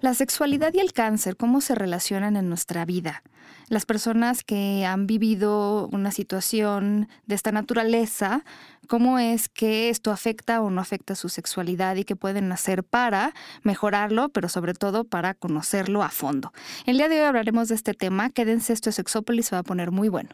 La sexualidad y el cáncer, ¿cómo se relacionan en nuestra vida? Las personas que han vivido una situación de esta naturaleza, ¿cómo es que esto afecta o no afecta su sexualidad y qué pueden hacer para mejorarlo, pero sobre todo para conocerlo a fondo? El día de hoy hablaremos de este tema. Quédense, esto es Sexópolis, se va a poner muy bueno.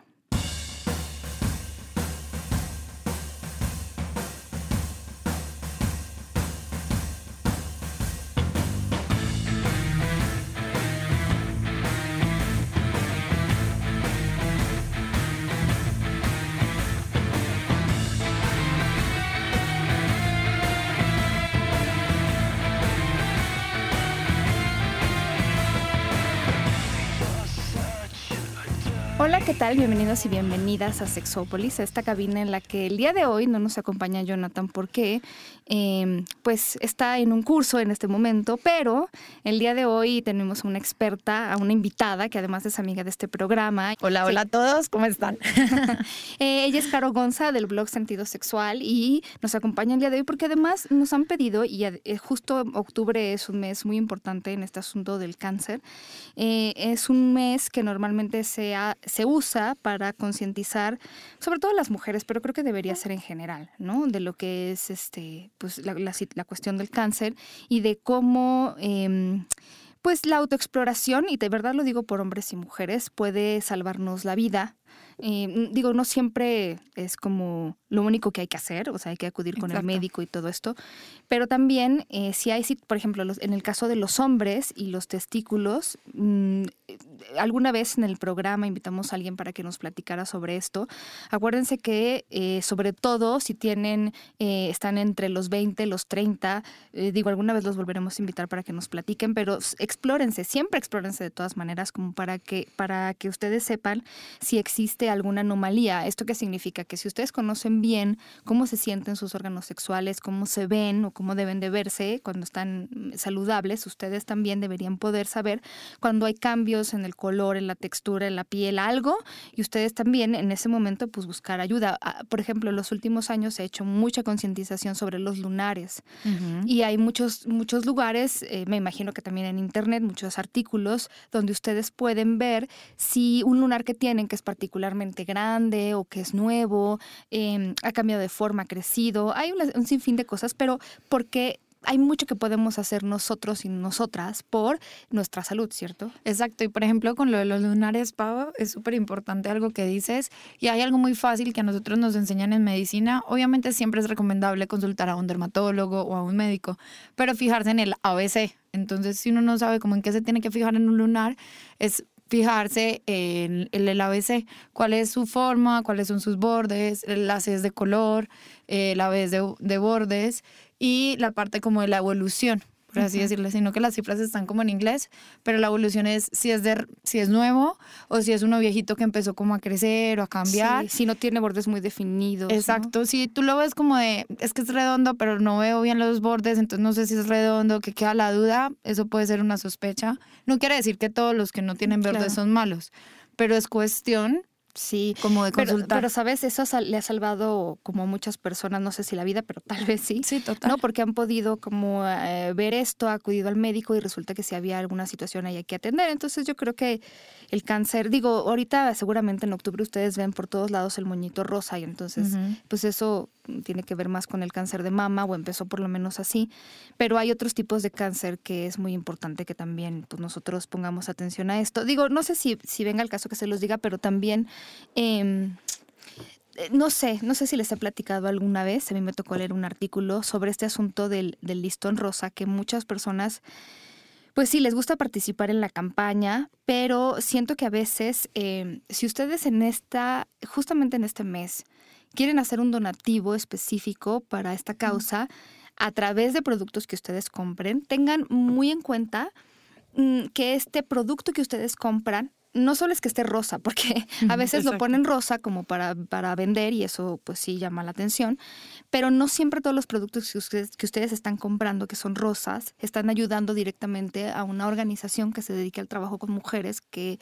Tal? Bienvenidos y bienvenidas a Sexópolis, esta cabina en la que el día de hoy no nos acompaña Jonathan porque eh, pues está en un curso en este momento, pero el día de hoy tenemos a una experta, a una invitada que además es amiga de este programa. Hola, hola a todos, ¿cómo están? eh, ella es Caro Gonza del blog Sentido Sexual y nos acompaña el día de hoy porque además nos han pedido, y eh, justo octubre es un mes muy importante en este asunto del cáncer, eh, es un mes que normalmente se, ha, se usa para concientizar, sobre todo las mujeres, pero creo que debería ser en general, ¿no? De lo que es este pues la, cuestión del cáncer y de cómo eh, pues la autoexploración, y de verdad lo digo por hombres y mujeres, puede salvarnos la vida. Eh, digo, no siempre es como lo único que hay que hacer, o sea, hay que acudir con el médico y todo esto, pero también eh, si hay, si, por ejemplo, los, en el caso de los hombres y los testículos, mmm, alguna vez en el programa invitamos a alguien para que nos platicara sobre esto. Acuérdense que eh, sobre todo si tienen, eh, están entre los 20, los 30, eh, digo, alguna vez los volveremos a invitar para que nos platiquen, pero explórense, siempre explórense de todas maneras, como para que, para que ustedes sepan si existe alguna anomalía. ¿Esto qué significa? Que si ustedes conocen bien cómo se sienten sus órganos sexuales, cómo se ven o cómo deben de verse cuando están saludables, ustedes también deberían poder saber cuando hay cambios en el color, en la textura, en la piel, algo, y ustedes también en ese momento pues buscar ayuda. Por ejemplo, en los últimos años se ha hecho mucha concientización sobre los lunares uh -huh. y hay muchos, muchos lugares, eh, me imagino que también en internet, muchos artículos donde ustedes pueden ver si un lunar que tienen que es particularmente grande o que es nuevo, eh, ha cambiado de forma, ha crecido, hay una, un sinfín de cosas, pero porque hay mucho que podemos hacer nosotros y nosotras por nuestra salud, ¿cierto? Exacto. Y por ejemplo, con lo de los lunares, Pau, es súper importante algo que dices. Y hay algo muy fácil que a nosotros nos enseñan en medicina. Obviamente siempre es recomendable consultar a un dermatólogo o a un médico, pero fijarse en el ABC. Entonces, si uno no sabe cómo en qué se tiene que fijar en un lunar, es fijarse en el ABC, cuál es su forma, cuáles son sus bordes, la C es de color, eh, la es de, de bordes y la parte como de la evolución, por así uh -huh. decirlo, sino que las cifras están como en inglés, pero la evolución es si es de si es nuevo o si es uno viejito que empezó como a crecer o a cambiar. Sí, si no tiene bordes muy definidos. Exacto, ¿no? si tú lo ves como de es que es redondo, pero no veo bien los bordes, entonces no sé si es redondo, que queda la duda, eso puede ser una sospecha. No quiere decir que todos los que no tienen bordes claro. son malos, pero es cuestión Sí, como de consultar. Pero, pero, sabes, eso le ha salvado como a muchas personas, no sé si la vida, pero tal vez sí. Sí, total. No, porque han podido como eh, ver esto, acudido al médico y resulta que si había alguna situación ahí que atender. Entonces yo creo que el cáncer, digo, ahorita seguramente en octubre ustedes ven por todos lados el moñito rosa y entonces uh -huh. pues eso tiene que ver más con el cáncer de mama o empezó por lo menos así, pero hay otros tipos de cáncer que es muy importante que también pues nosotros pongamos atención a esto. Digo, no sé si, si venga el caso que se los diga, pero también... Eh, no sé, no sé si les he platicado alguna vez, a mí me tocó leer un artículo sobre este asunto del, del listón rosa, que muchas personas pues sí, les gusta participar en la campaña, pero siento que a veces, eh, si ustedes en esta, justamente en este mes, quieren hacer un donativo específico para esta causa, a través de productos que ustedes compren, tengan muy en cuenta mm, que este producto que ustedes compran no solo es que esté rosa, porque a veces Exacto. lo ponen rosa como para, para vender y eso pues sí llama la atención, pero no siempre todos los productos que ustedes, que ustedes están comprando que son rosas están ayudando directamente a una organización que se dedica al trabajo con mujeres que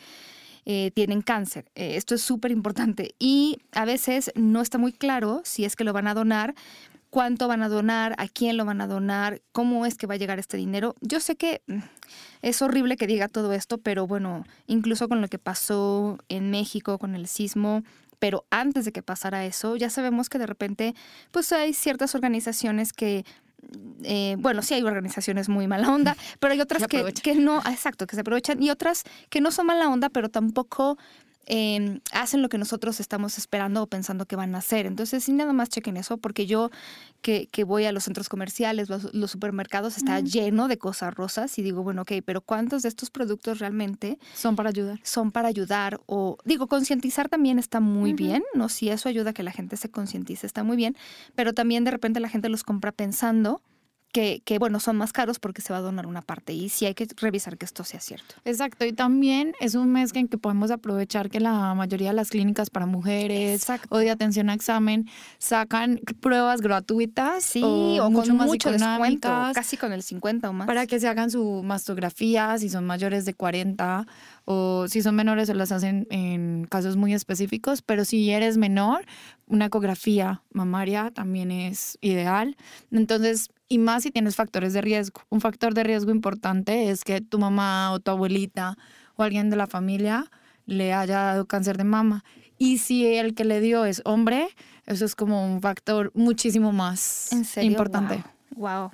eh, tienen cáncer. Eh, esto es súper importante y a veces no está muy claro si es que lo van a donar cuánto van a donar, a quién lo van a donar, cómo es que va a llegar este dinero. Yo sé que mm, es horrible que diga todo esto, pero bueno, incluso con lo que pasó en México, con el sismo, pero antes de que pasara eso, ya sabemos que de repente, pues hay ciertas organizaciones que eh, bueno, sí hay organizaciones muy mala onda, pero hay otras que, que, no, exacto, que se aprovechan y otras que no son mala onda, pero tampoco Em, hacen lo que nosotros estamos esperando o pensando que van a hacer. Entonces, sí, nada más chequen eso, porque yo que, voy a los centros comerciales, los, supermercados, está lleno de cosas rosas y digo, bueno, ok, pero ¿cuántos de estos productos realmente son para ayudar? Son para ayudar o, digo, concientizar también está muy bien, ¿no? Si eso ayuda a que la gente se concientice, está muy bien, pero también de repente la gente los compra pensando que, bueno, son más caros porque se va a donar una parte y sí hay que revisar que esto sea cierto. Exacto, y también es un mes en que podemos aprovechar que la mayoría de las clínicas para mujeres o de atención a examen sacan pruebas gratuitas sí, o, mucho con más mucho descuento, casi con el 50 o más. Para que se hagan su mastografía si son mayores de 40 o si son menores se las hacen en casos muy específicos, pero si eres menor, una ecografía mamaria también es ideal. Entonces, y más si tienes factores de riesgo. Un factor de riesgo importante es que tu mamá o tu abuelita o alguien de la familia le haya dado cáncer de mama. Y si el que le dio es hombre, eso es como un factor muchísimo más importante. Wow.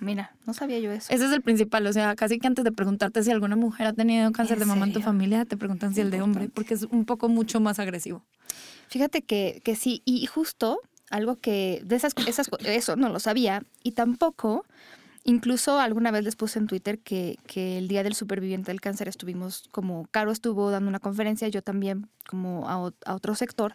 Mira, no sabía yo eso. Ese es el principal, o sea, casi que antes de preguntarte si alguna mujer ha tenido cáncer de mama en tu familia, te preguntan si el de hombre, porque es un poco mucho más agresivo. Fíjate que, que sí, y justo algo que de esas, esas eso no lo sabía y tampoco incluso alguna vez les puse en Twitter que, que, el día del superviviente del cáncer estuvimos como Caro estuvo dando una conferencia yo también como a, a otro sector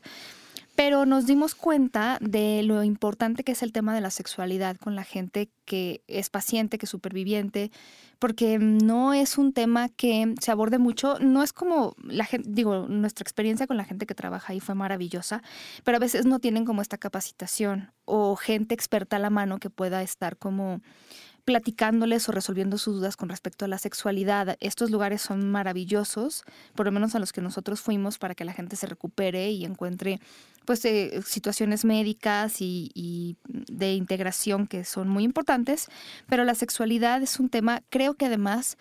pero nos dimos cuenta de lo importante que es el tema de la sexualidad con la gente que es paciente, que es superviviente, porque no es un tema que se aborde mucho, no es como la gente, digo, nuestra experiencia con la gente que trabaja ahí fue maravillosa, pero a veces no tienen como esta capacitación o gente experta a la mano que pueda estar como platicándoles o resolviendo sus dudas con respecto a la sexualidad. Estos lugares son maravillosos, por lo menos a los que nosotros fuimos, para que la gente se recupere y encuentre pues eh, situaciones médicas y, y, de integración que son muy importantes, pero la sexualidad es un tema, creo que además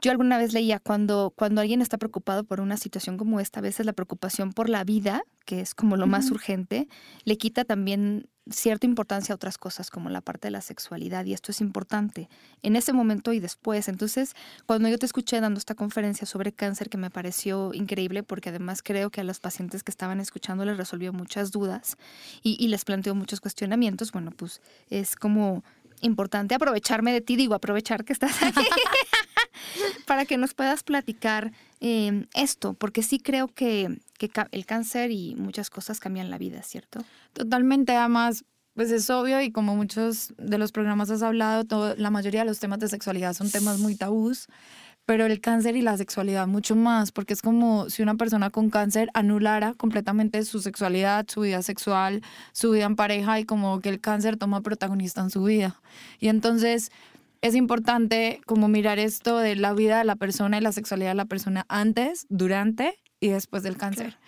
yo alguna vez leía cuando, cuando alguien está preocupado por una situación como esta, a veces la preocupación por la vida, que es como lo más urgente, le quita también cierta importancia a otras cosas como la parte de la sexualidad y esto es importante en ese momento y después. Entonces, cuando yo te escuché dando esta conferencia sobre cáncer que me pareció increíble porque además creo que a los pacientes que estaban escuchando les resolvió muchas dudas y, les planteó muchos cuestionamientos, bueno, pues es como importante aprovecharme de ti, digo, aprovechar que estás aquí para que nos puedas platicar em, esto, porque sí creo que, que, el cáncer y muchas cosas cambian la vida, ¿cierto? Totalmente, además, pues es obvio y como muchos de los programas has hablado, la mayoría de los temas de sexualidad son temas muy tabús pero el cáncer y la sexualidad mucho más, porque es como si una persona con cáncer anulara completamente su sexualidad, su vida sexual, su vida en pareja y como que el cáncer toma protagonista en su vida. Y entonces es importante como mirar esto de la vida de la persona y la sexualidad de la persona antes, durante y después del cáncer.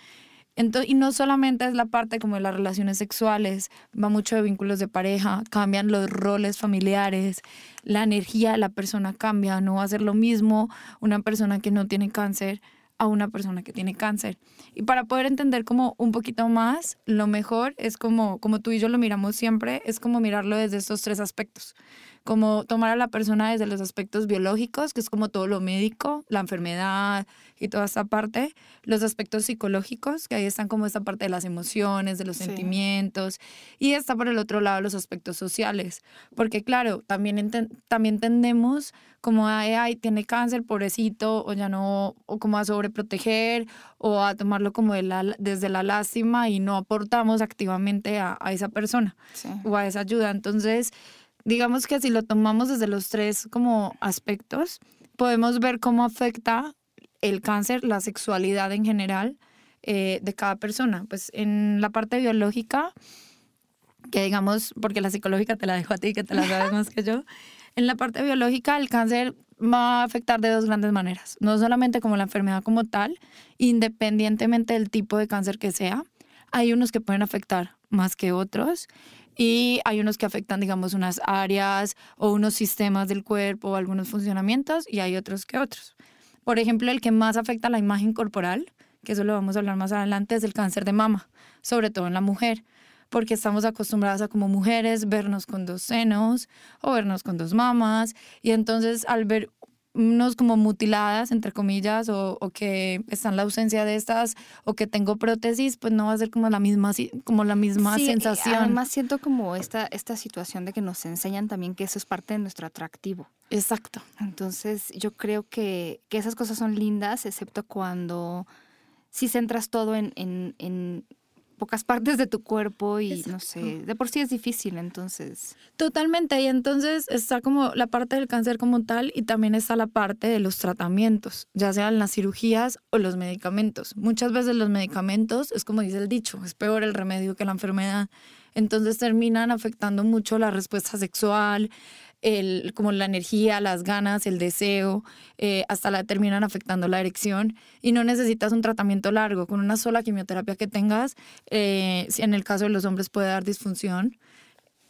Y no solamente es la parte como de las relaciones sexuales, va mucho de vínculos de pareja, cambian los roles familiares, la energía de la persona cambia, no va a ser lo mismo una persona que no tiene cáncer a una persona que tiene cáncer. Y para poder entender como un poquito más, lo mejor es como, como tú y yo lo miramos siempre, es como mirarlo desde estos tres aspectos como tomar a la persona desde los aspectos biológicos, que es como todo lo médico, la enfermedad y toda esa parte, los aspectos psicológicos, que ahí están como esta parte de las emociones, de los sentimientos, y está por el otro lado los aspectos sociales, porque claro, también, también tendemos como a, ay, tiene cáncer, pobrecito, o ya no, o como a sobreproteger, o a tomarlo como de la, desde la lástima y no aportamos activamente a, a esa persona o a esa ayuda. Entonces, digamos que si lo tomamos desde los tres como aspectos, podemos ver cómo afecta el cáncer, la sexualidad en general eh, de cada persona. Pues en la parte biológica, que digamos, porque la psicológica te la dejo a ti, que te la sabes más que yo, en la parte biológica el cáncer va a afectar de dos grandes maneras, no solamente como la enfermedad como tal, independientemente del tipo de cáncer que sea, hay unos que pueden afectar más que otros y hay unos que afectan, digamos, unas áreas o unos sistemas del cuerpo o algunos funcionamientos y hay otros que otros. Por ejemplo, el que más afecta la imagen corporal, que eso lo vamos a hablar más adelante, es el cáncer de mama, sobre todo en la mujer porque estamos acostumbradas a como mujeres vernos con dos senos o vernos con dos mamas y entonces al ver unos como mutiladas, entre comillas, o, o, que están la ausencia de estas, o que tengo prótesis, pues no va a ser como la misma, como la misma sí, sensación. Además siento como esta, esta situación de que nos enseñan también que eso es parte de nuestro atractivo. Exacto. Entonces yo creo que, que esas cosas son lindas, excepto cuando si centras todo en, en, en pocas partes de tu cuerpo y no sé, de por sí es difícil, entonces. Totalmente, y entonces está como la parte del cáncer como tal y también está la parte de los tratamientos, ya sean las cirugías o los medicamentos. Muchas veces los medicamentos, es como dice el dicho, es peor el remedio que la enfermedad. Entonces terminan afectando mucho la respuesta sexual, el, como la energía, las ganas, el deseo, eh, hasta la terminan afectando la erección y no necesitas un tratamiento largo. Con una sola quimioterapia que tengas, eh, en el caso de los hombres puede dar disfunción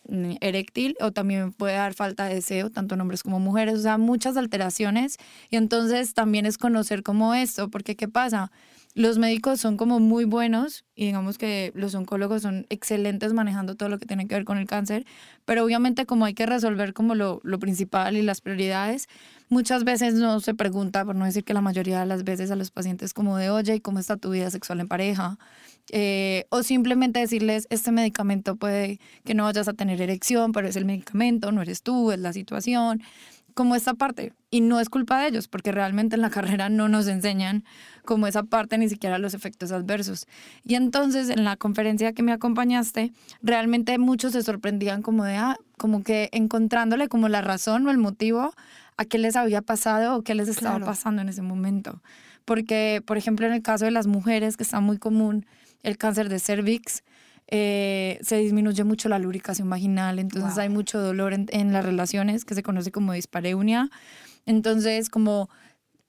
mm, eréctil o también puede dar falta de deseo, tanto en hombres como mujeres, o sea, muchas alteraciones. Y entonces también es conocer cómo esto, porque ¿qué pasa? Los médicos son como muy buenos y digamos que los oncólogos son excelentes manejando todo lo que tiene que ver con el cáncer, pero obviamente como hay que resolver como lo, lo principal y las prioridades, muchas veces no se pregunta, por no decir que la mayoría de las veces a los pacientes como de, oye, ¿y cómo está tu vida sexual en pareja? Eh, o simplemente decirles, este medicamento puede que no vayas a tener erección, pero es el medicamento, no eres tú, es la situación como esta parte. Y no es culpa de ellos, porque realmente en la carrera no nos enseñan como esa parte, ni siquiera los efectos adversos. Y entonces en la conferencia que me acompañaste, realmente muchos se sorprendían como de, ah, como que encontrándole como la razón o el motivo a qué les había pasado o qué les estaba pasando en ese momento. Porque, por ejemplo, en el caso de las mujeres, que está muy común el cáncer de cervix, eh, se disminuye mucho la lubricación vaginal, entonces hay mucho dolor en, las relaciones que se conoce como dispareunia. Entonces, como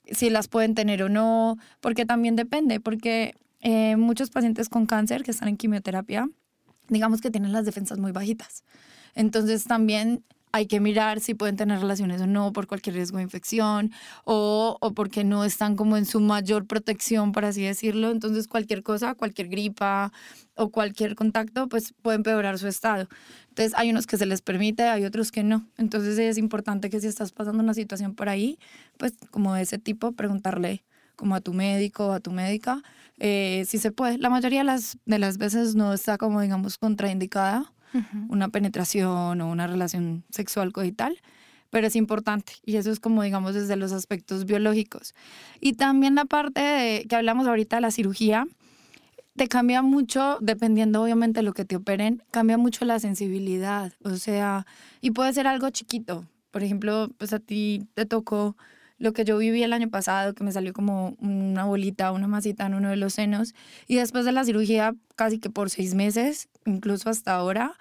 si las pueden tener o no, porque también depende, porque eh, muchos pacientes con cáncer que están en quimioterapia, digamos que tienen las defensas muy bajitas. Entonces también hay que mirar si pueden tener relaciones o no por cualquier riesgo de infección o, o, porque no están como en su mayor protección, por así decirlo. Entonces cualquier cosa, cualquier gripa o cualquier contacto, pues puede empeorar su estado. Entonces hay unos que se les permite, hay otros que no. Entonces es importante que si estás pasando una situación por ahí, pues como de ese tipo, preguntarle como a tu médico o a tu médica eh, si se puede. La mayoría de las, de las veces no está como digamos contraindicada una penetración o una relación sexual coital, pero es importante y eso es como digamos desde los aspectos biológicos. Y también la parte de, que hablamos ahorita de la cirugía, te cambia mucho, dependiendo obviamente de lo que te operen, cambia mucho la sensibilidad, o sea, y puede ser algo chiquito. Por ejemplo, pues a ti te tocó lo que yo viví el año pasado, que me salió como una bolita, una masita en uno de los senos, y después de la cirugía, casi que por seis meses, incluso hasta ahora,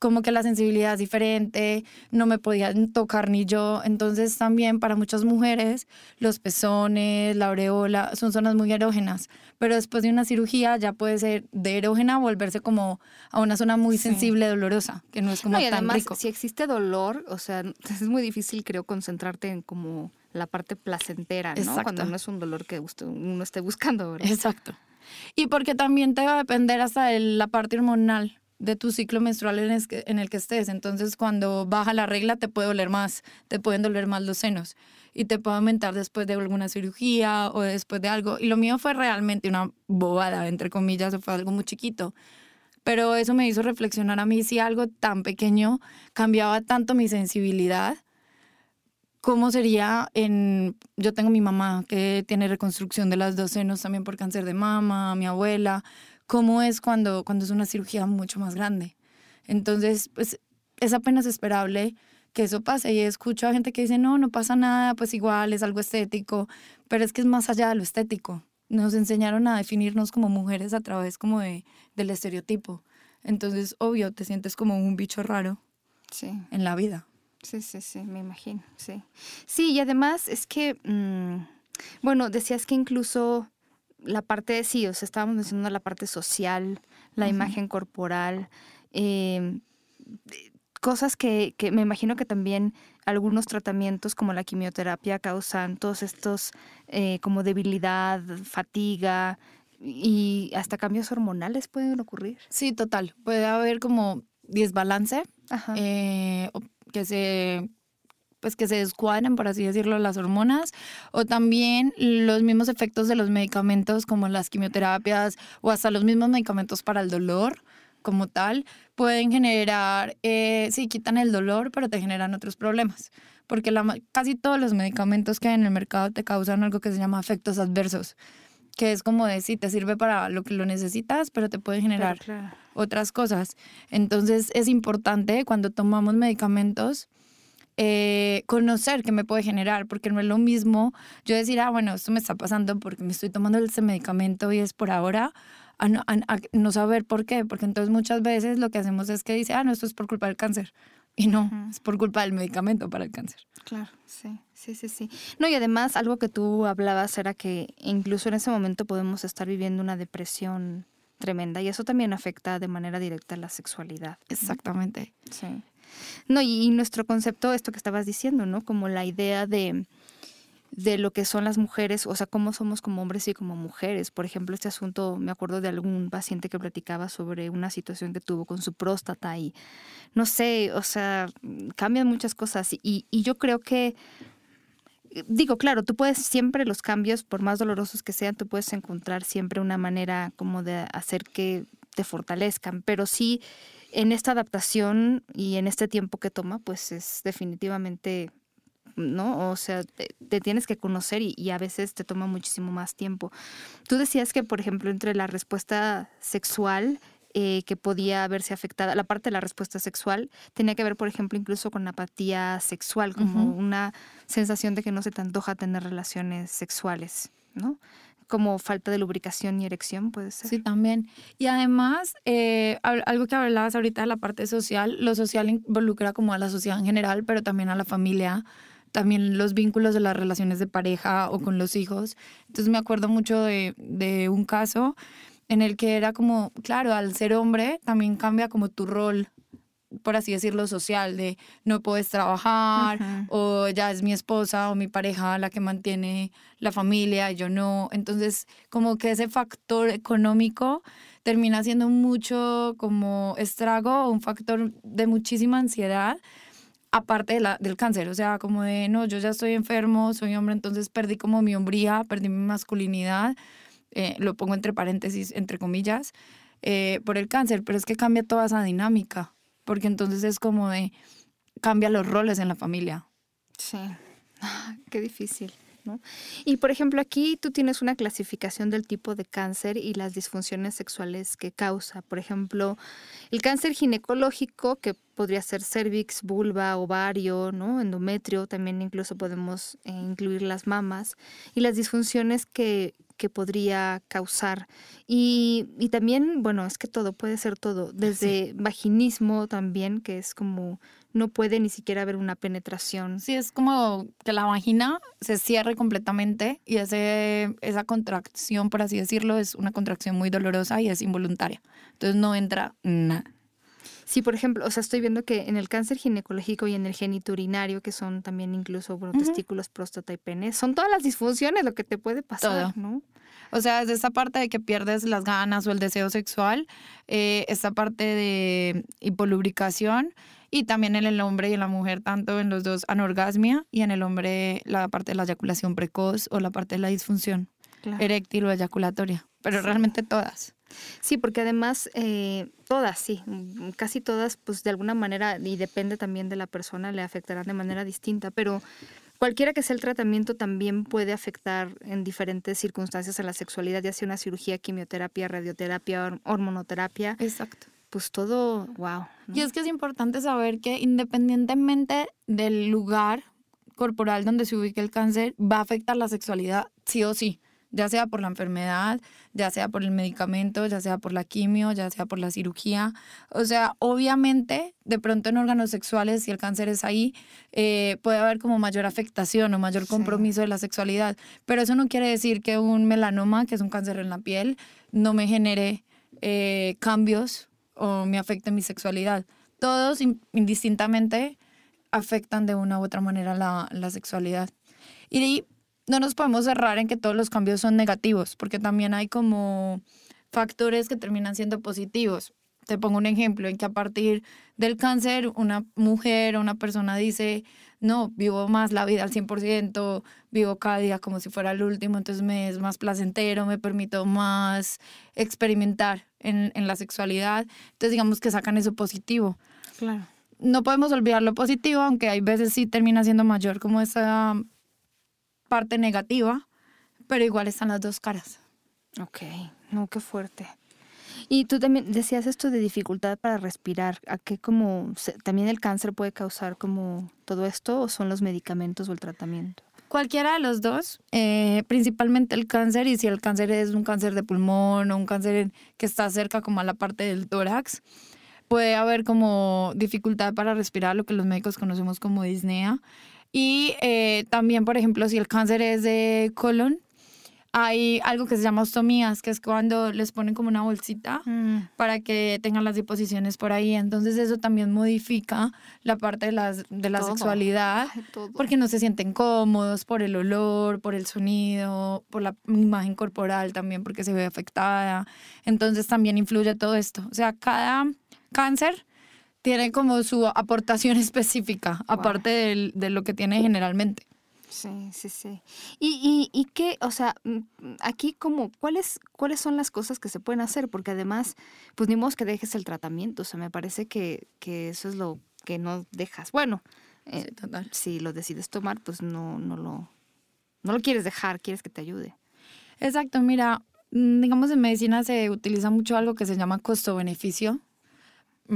como que la sensibilidad es diferente, no me podían tocar ni yo. Entonces también para muchas mujeres los pezones, la aureola son zonas muy erógenas, pero después de una cirugía ya puede ser de erógena volverse como a una zona muy sensible, dolorosa, que no es como y tan además, rico. Si existe dolor, o sea, es muy difícil creo concentrarte en como la parte placentera, ¿no? Cuando no es un dolor que uno esté buscando, ¿verdad? Exacto. Y porque también te va a depender hasta de la parte hormonal de tu ciclo menstrual en, en el que estés. Entonces, cuando baja la regla, te puede doler más, te pueden doler más los senos y te puede aumentar después de alguna cirugía o después de algo. Y lo mío fue realmente una bobada, entre comillas, fue algo muy chiquito. Pero eso me hizo reflexionar a mí si algo tan pequeño cambiaba tanto mi sensibilidad ¿Cómo sería en... Yo tengo mi mamá que tiene reconstrucción de las dos senos también por cáncer de mama, mi abuela. ¿Cómo es cuando, cuando es una cirugía mucho más grande? Entonces, pues es apenas esperable que eso pase. Y escucho a gente que dice, no, no pasa nada, pues igual es algo estético, pero es que es más allá de lo estético. Nos enseñaron a definirnos como mujeres a través como de, del estereotipo. Entonces, obvio, te sientes como un bicho raro sí. en la vida. Sí, sí, sí, me imagino, sí. Sí, y además es que, mm, bueno, decías que incluso la parte de sí, o sea, estábamos mencionando la parte social, la imagen corporal, em, cosas que, que, me imagino que también algunos tratamientos como la quimioterapia causan todos estos eh, como debilidad, fatiga y hasta cambios hormonales pueden ocurrir. Sí, total. Puede haber como desbalance eh, que se pues que se descuadren, por así decirlo, las hormonas, o también los mismos efectos de los medicamentos como las quimioterapias o hasta los mismos medicamentos para el dolor como tal, pueden generar, eh, sí, quitan el dolor, pero te generan otros problemas. Porque casi todos los medicamentos que hay en el mercado te causan algo que se llama efectos adversos, que es como decir, te sirve para lo que lo necesitas, pero te puede generar otras cosas. Entonces es importante cuando tomamos medicamentos, eh, conocer qué me puede generar, porque no es lo mismo yo decir, ah, bueno, esto me está pasando porque me estoy tomando ese medicamento y es por ahora, a no, saber por qué, porque entonces muchas veces lo que hacemos es que dice, ah, no, esto es por culpa del cáncer. Y no, es por culpa del medicamento para el cáncer. Claro, sí, sí, sí, sí. No, y además algo que tú hablabas era que incluso en ese momento podemos estar viviendo una depresión tremenda y eso también afecta de manera directa la sexualidad. Exactamente. Sí. No, y, y nuestro concepto, esto que estabas diciendo, ¿no? Como la idea de de lo que son las mujeres, o sea, cómo somos como hombres y como mujeres. Por ejemplo, este asunto, me acuerdo de algún paciente que platicaba sobre una situación que tuvo con su próstata y no sé, o sea, cambian muchas cosas y, y yo creo que, digo, claro, tú puedes siempre los cambios, por más dolorosos que sean, tú puedes encontrar siempre una manera como de hacer que te fortalezcan, pero sí en esta adaptación y en este tiempo que toma, pues es definitivamente ¿no? O sea, te, tienes que conocer y, a veces te toma muchísimo más tiempo. Tú decías que, por ejemplo, entre la respuesta sexual eh, que podía verse afectada, la parte de la respuesta sexual tenía que ver, por ejemplo, incluso con apatía sexual, como una sensación de que no se te antoja tener relaciones sexuales, ¿no? como falta de lubricación y erección, puede ser. Sí, también. Y además, eh, algo que hablabas ahorita de la parte social, lo social involucra como a la sociedad en general, pero también a la familia, también los vínculos de las relaciones de pareja o con los hijos. Entonces me acuerdo mucho de, de un caso en el que era como, claro, al ser hombre también cambia como tu rol por así decirlo, social, de no puedes trabajar, o ya es mi esposa o mi pareja la que mantiene la familia, y yo no. Entonces, como que ese factor económico termina siendo mucho como estrago, un factor de muchísima ansiedad aparte de la, del cáncer, o sea, como de, no, yo ya estoy enfermo, soy hombre, entonces perdí como mi hombría, perdí mi masculinidad, eh, lo pongo entre paréntesis, entre comillas, eh, por el cáncer, pero es que cambia toda esa dinámica, porque entonces es como de, cambia los roles en la familia. Sí, qué difícil. Y por ejemplo, aquí tú tienes una clasificación del tipo de cáncer y las disfunciones sexuales que causa. Por ejemplo, el cáncer ginecológico, que podría ser cervix, vulva, ovario, ¿no? endometrio, también incluso podemos eh, incluir las mamas, y las disfunciones que, que podría causar. Y, y, también, bueno, es que todo, puede ser todo, desde vaginismo también, que es como no puede ni siquiera haber una penetración. Sí, es como que la vagina se cierre completamente y ese, esa contracción, por así decirlo, es una contracción muy dolorosa y es involuntaria. Entonces no entra nada. Sí, por ejemplo, o sea, estoy viendo que en el cáncer ginecológico y en el geniturinario, que son también incluso testículos, próstata y pene, son todas las disfunciones lo que te puede pasar, ¿no? O sea, es esa parte de que pierdes las ganas o el deseo sexual, eh, esta parte de hipolubricación y también en el hombre y en la mujer, tanto en los dos anorgasmia y en el hombre la parte de la eyaculación precoz o la parte de la disfunción eréctil o eyaculatoria, pero realmente todas. Sí, porque además eh, todas, sí, casi todas, pues de alguna manera, y depende también de la persona, le afectarán de manera distinta, pero cualquiera que sea el tratamiento también puede afectar en diferentes circunstancias a la sexualidad, ya sea una cirugía, quimioterapia, radioterapia, hormonoterapia. Exacto pues todo, wow. Y es que es importante saber que independientemente del lugar corporal donde se ubique el cáncer, va a afectar la sexualidad sí o sí, ya sea por la enfermedad, ya sea por el medicamento, ya sea por la quimio, ya sea por la cirugía. O sea, obviamente, de pronto en órganos sexuales, si el cáncer es ahí, eh, puede haber como mayor afectación o mayor compromiso de la sexualidad, pero eso no quiere decir que un melanoma, que es un cáncer en la piel, no me genere eh, cambios o me afecte mi sexualidad. todos indistintamente afectan de una u otra manera la, la sexualidad. Y no nos podemos cerrar en que todos los cambios son negativos, porque también hay como factores que terminan siendo positivos. Te pongo un ejemplo en que a partir del cáncer una mujer o una persona dice, no, vivo más la vida al 100%, vivo cada día como si fuera el último, entonces me es más placentero, me permito más experimentar en, en la sexualidad. Entonces digamos que sacan eso positivo. Claro. No podemos olvidar lo positivo, aunque hay veces sí termina siendo mayor como esa parte negativa, pero igual están las dos caras. Ok, no, qué fuerte. Y tú también decías esto de dificultad para respirar. ¿A qué como también el cáncer puede causar como todo esto o son los medicamentos o el tratamiento? Cualquiera de los dos, eh, principalmente el cáncer, y si el cáncer es un cáncer de pulmón o un cáncer que está cerca como a la parte del tórax, puede haber como dificultad para respirar, lo que los médicos conocemos como disnea. Y eh, también, por ejemplo, si el cáncer es de colon, hay algo que se llama ostomías, que es cuando les ponen como una bolsita mm. para que tengan las disposiciones por ahí. Entonces eso también modifica la parte de, las, de la sexualidad, porque no se sienten cómodos por el olor, por el sonido, por la imagen corporal también, porque se ve afectada. Entonces también influye todo esto. O sea, cada cáncer tiene como su aportación específica, aparte de lo que tiene generalmente. Sí, sí, sí. ¿Y, y, y qué, o sea, mm, aquí como, ¿cuáles, cuáles son las cosas que se pueden hacer? Porque además, pues ni modo que dejes el tratamiento, o sea, me parece que, que eso es lo que no dejas. Bueno, eh, si lo decides tomar, pues no, no, lo, no lo quieres dejar, quieres que te ayude. Exacto, mira, mm, digamos en medicina se utiliza mucho algo que se llama costo-beneficio,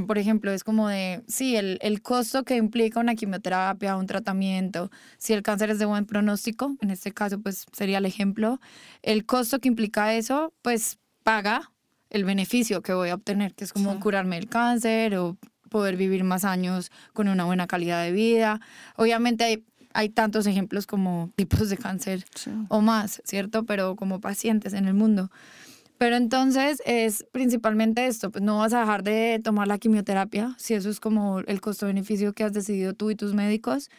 por ejemplo, es como de, sí, el, el, costo que implica una quimioterapia, un tratamiento, si el cáncer es de buen pronóstico, en este caso pues sería el ejemplo, el costo que implica eso, pues paga el beneficio que voy a obtener, que es como curarme el cáncer o poder vivir más años con una buena calidad de vida. Obviamente hay, hay tantos ejemplos como tipos de cáncer o más, ¿cierto? Pero como pacientes en el mundo. Pero entonces es principalmente esto, pues no vas a dejar de tomar la quimioterapia, si eso es como el costo-beneficio que has decidido tú y tus médicos,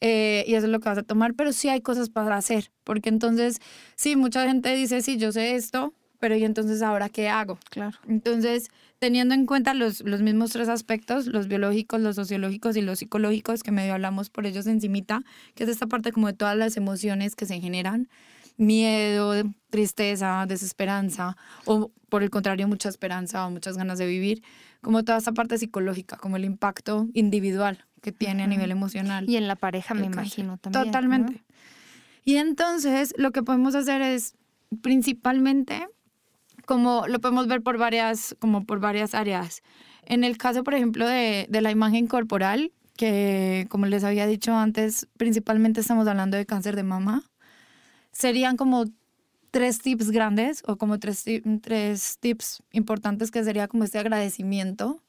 eh, y eso es lo que vas a tomar, pero sí hay cosas para hacer, porque entonces, sí, mucha gente dice, sí, yo sé esto, pero ¿y entonces ahora qué hago? Claro. Entonces, teniendo en cuenta los, los mismos tres aspectos, los biológicos, los sociológicos y los psicológicos, que medio hablamos por ellos encimita, que es esta parte como de todas las emociones que se generan, miedo, tristeza, desesperanza, o por el contrario, mucha esperanza o muchas ganas de vivir, como toda esa parte psicológica, como el impacto individual que tiene a nivel emocional. Y en la pareja, me imagino también. Totalmente. Y entonces lo que podemos hacer es principalmente, como lo podemos ver por varias, como por varias áreas. En el caso, por ejemplo, de, de la imagen corporal, que como les había dicho antes, principalmente estamos hablando de cáncer de mama serían como tres tips grandes o como tres, tres tips importantes que sería como este agradecimiento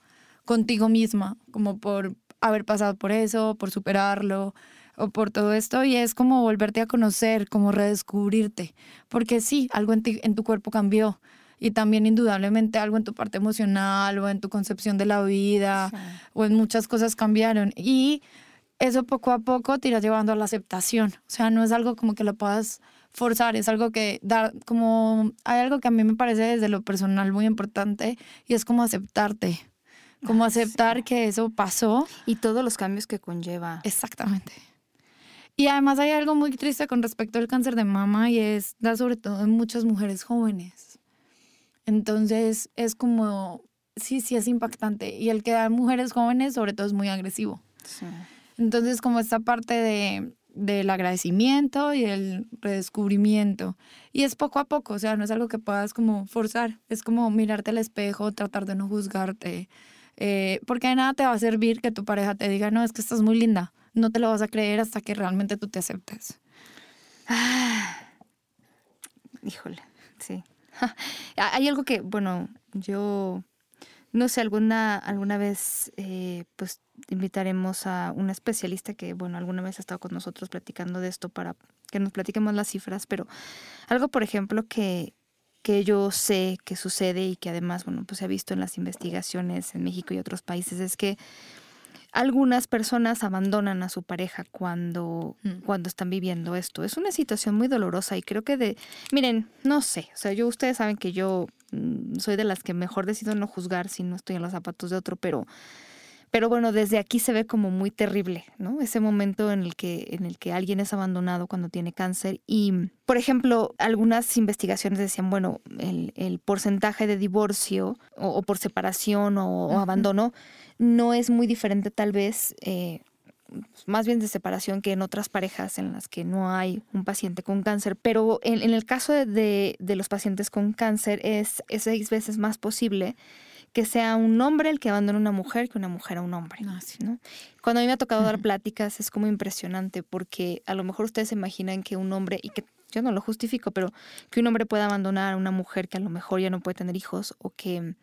contigo misma, como por haber pasado por eso, por superarlo o por todo esto y es como volverte a conocer, como redescubrirte, porque sí, algo en, ti, en tu cuerpo cambió y también indudablemente algo en tu parte emocional o en tu concepción de la vida o en muchas cosas cambiaron y eso poco a poco te irá llevando a la aceptación, o sea, no es algo como que lo puedas forzar, es algo que dar, como, hay algo que a mí me parece desde lo personal muy importante y es como aceptarte, como aceptar que eso pasó. Y todos los cambios que conlleva. Exactamente. Y además hay algo muy triste con respecto al cáncer de mama y es, da sobre todo en muchas mujeres jóvenes. Entonces es como, sí, sí es impactante. Y el que da mujeres jóvenes sobre todo es muy agresivo. Sí. Entonces como esta parte de, del agradecimiento y el redescubrimiento. Y es poco a poco, o sea, no es algo que puedas como forzar, es como mirarte al espejo, tratar de no juzgarte, eh, porque de nada te va a servir que tu pareja te diga, no, es que estás muy linda, no te lo vas a creer hasta que realmente tú te aceptes. híjole, sí. Hay algo que, bueno, yo no sé, alguna, alguna vez eh, pues invitaremos a una especialista que, bueno, alguna vez ha estado con nosotros platicando de esto para que nos platiquemos las cifras, pero algo, por ejemplo, que, que yo sé que sucede y que además, bueno, pues se ha visto en las investigaciones en México y otros países, es que algunas personas abandonan a su pareja cuando, Mm. cuando están viviendo esto. Es una situación muy dolorosa y creo que de, miren, no sé, o sea, yo ustedes saben que yo mm, soy de las que mejor decido no juzgar si no estoy en los zapatos de otro, pero pero bueno, desde aquí se ve como muy terrible, ¿no? Ese momento en el que en el que alguien es abandonado cuando tiene cáncer y por ejemplo, algunas investigaciones decían, bueno, el, el porcentaje de divorcio o, o por separación o, abandono no es muy diferente tal vez, eh, más bien de separación que en otras parejas en las que no hay un paciente con cáncer, pero en, en el caso de, de- de los pacientes con cáncer es, es seis veces más posible que sea un hombre el que abandone a una mujer que una mujer a un hombre. Ah, sí. ¿no? Cuando a mí me ha tocado dar pláticas es como impresionante porque a lo mejor ustedes se imaginan que un hombre, y que yo no lo justifico, pero que un hombre pueda abandonar a una mujer que a lo mejor ya no puede tener hijos o que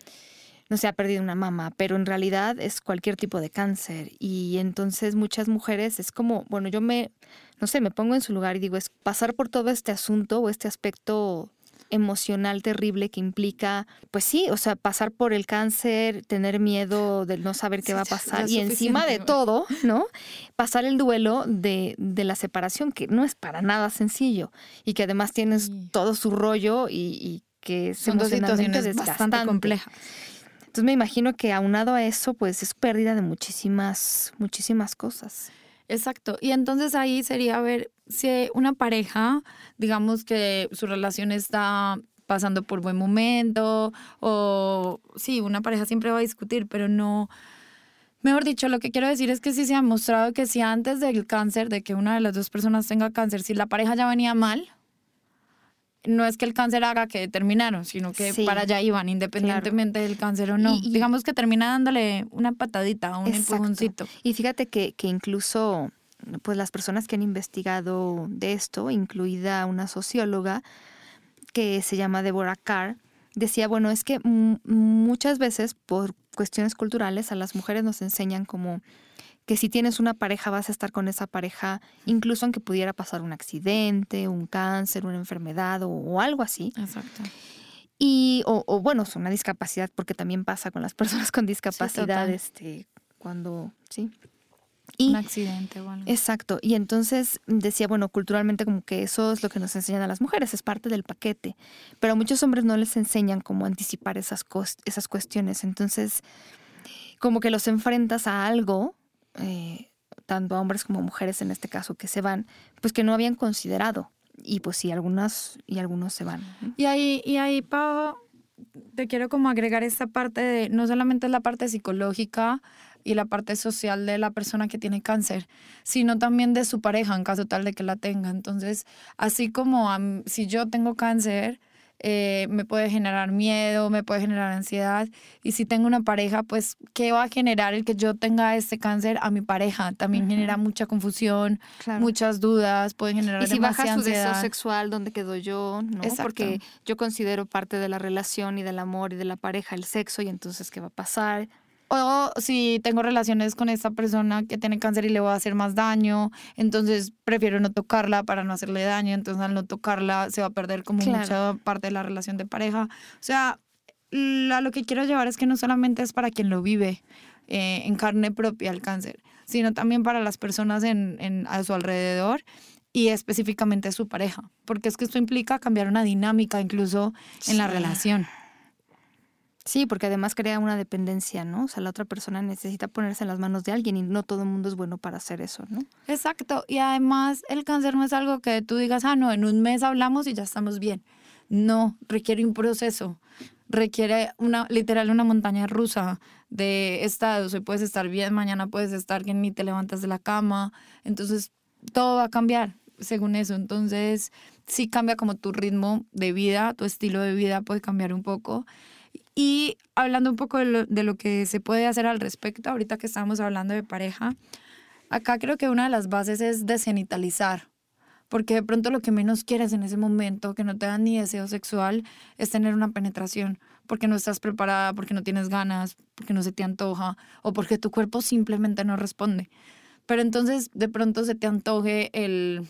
no se ha perdido una mama, pero en realidad es cualquier tipo de cáncer y entonces muchas mujeres es como, bueno, yo me, no sé, me pongo en su lugar y digo, es pasar por todo este asunto o este aspecto emocional terrible que implica, pues sí, o sea, pasar por el cáncer, tener miedo de no saber qué Sí, va a pasar y encima de todo, ¿no? Pasar el duelo de, de la separación, que no es para nada sencillo y que además tienes Sí. todo su rollo y, y que es Son dos situaciones bastante complejas. Entonces me imagino que aunado a eso, pues es pérdida de muchísimas, muchísimas cosas. Exacto. Y entonces ahí sería ver si una pareja, digamos que su relación está pasando por buen momento o sí, una pareja siempre va a discutir, pero no... Mejor dicho, lo que quiero decir es que sí se ha mostrado que si antes del cáncer, de que una de las dos personas tenga cáncer, si la pareja ya venía mal, no es que el cáncer haga que terminaron, sino que Sí, para allá iban, independientemente del cáncer o no. Y- y- Digamos que termina dándole una patadita, un Exacto. empujoncito. Y fíjate que, que incluso pues las personas que han investigado de esto, incluida una socióloga que se llama Deborah Carr, decía, bueno, es que muchas veces por cuestiones culturales a las mujeres nos enseñan como que si tienes una pareja vas a estar con esa pareja, incluso aunque pudiera pasar un accidente, un cáncer, una enfermedad o, o algo así. Exacto. Y, o, o, bueno, es una discapacidad, porque también pasa con las personas con discapacidad, este, cuando, sí. Y, un accidente o algo. exacto. Y entonces decía, bueno, culturalmente como que eso es lo que nos enseñan a las mujeres, es parte del paquete. Pero a muchos hombres no les enseñan cómo anticipar esas, esas cuestiones. Entonces, como que los enfrentas a algo, eh, tanto a hombres como mujeres en este caso, que se van, pues que no habían considerado. Y pues sí, algunas y algunos se van. Y ahí, y ahí, Pau, te quiero como agregar esta parte de, no solamente la parte psicológica y la parte social de la persona que tiene cáncer, sino también de su pareja en caso tal de que la tenga. Entonces, así como si yo tengo cáncer, eh, me puede generar miedo, me puede generar ansiedad. Y si tengo una pareja, pues, ¿qué va a generar el que yo tenga este cáncer a mi pareja? También genera mucha confusión, Claro. muchas dudas, puede generar Y si baja su deseo ansiedad. sexual, ¿dónde quedo yo? ¿no? Exacto. Porque yo considero parte de la relación y del amor y de la pareja el sexo, y entonces, ¿qué va a pasar? O si tengo relaciones con esta persona que tiene cáncer y le voy a hacer más daño, entonces prefiero no tocarla para no hacerle daño, entonces al no tocarla se va a perder como Claro. mucha parte de la relación de pareja. O sea, la- lo que quiero llevar es que no solamente es para quien lo vive eh, en carne propia el cáncer, sino también para las personas en, en- a su alrededor y específicamente su pareja, porque es que esto implica cambiar una dinámica incluso en la relación. Sí, porque además crea una dependencia, ¿no? O sea, la otra persona necesita ponerse en las manos de alguien y no todo el mundo es bueno para hacer eso, ¿no? Exacto. Y además el cáncer no es algo que tú digas, ah, no, en un mes hablamos y ya estamos bien. No, requiere un proceso. Requiere una, literal, una montaña rusa de estados. Hoy puedes estar bien, mañana puedes estar que ni te levantas de la cama. Entonces, todo va a cambiar según eso. Entonces, sí cambia como tu ritmo de vida, tu estilo de vida puede cambiar un poco. Y hablando un poco de lo, de lo que se puede hacer al respecto, ahorita que estamos hablando de pareja, acá creo que una de las bases es desgenitalizar, porque de pronto lo que menos quieres en ese momento, que no te da ni deseo sexual, es tener una penetración, porque no estás preparada, porque no tienes ganas, porque no se te antoja, o porque tu cuerpo simplemente no responde. Pero entonces de pronto se te antoje el,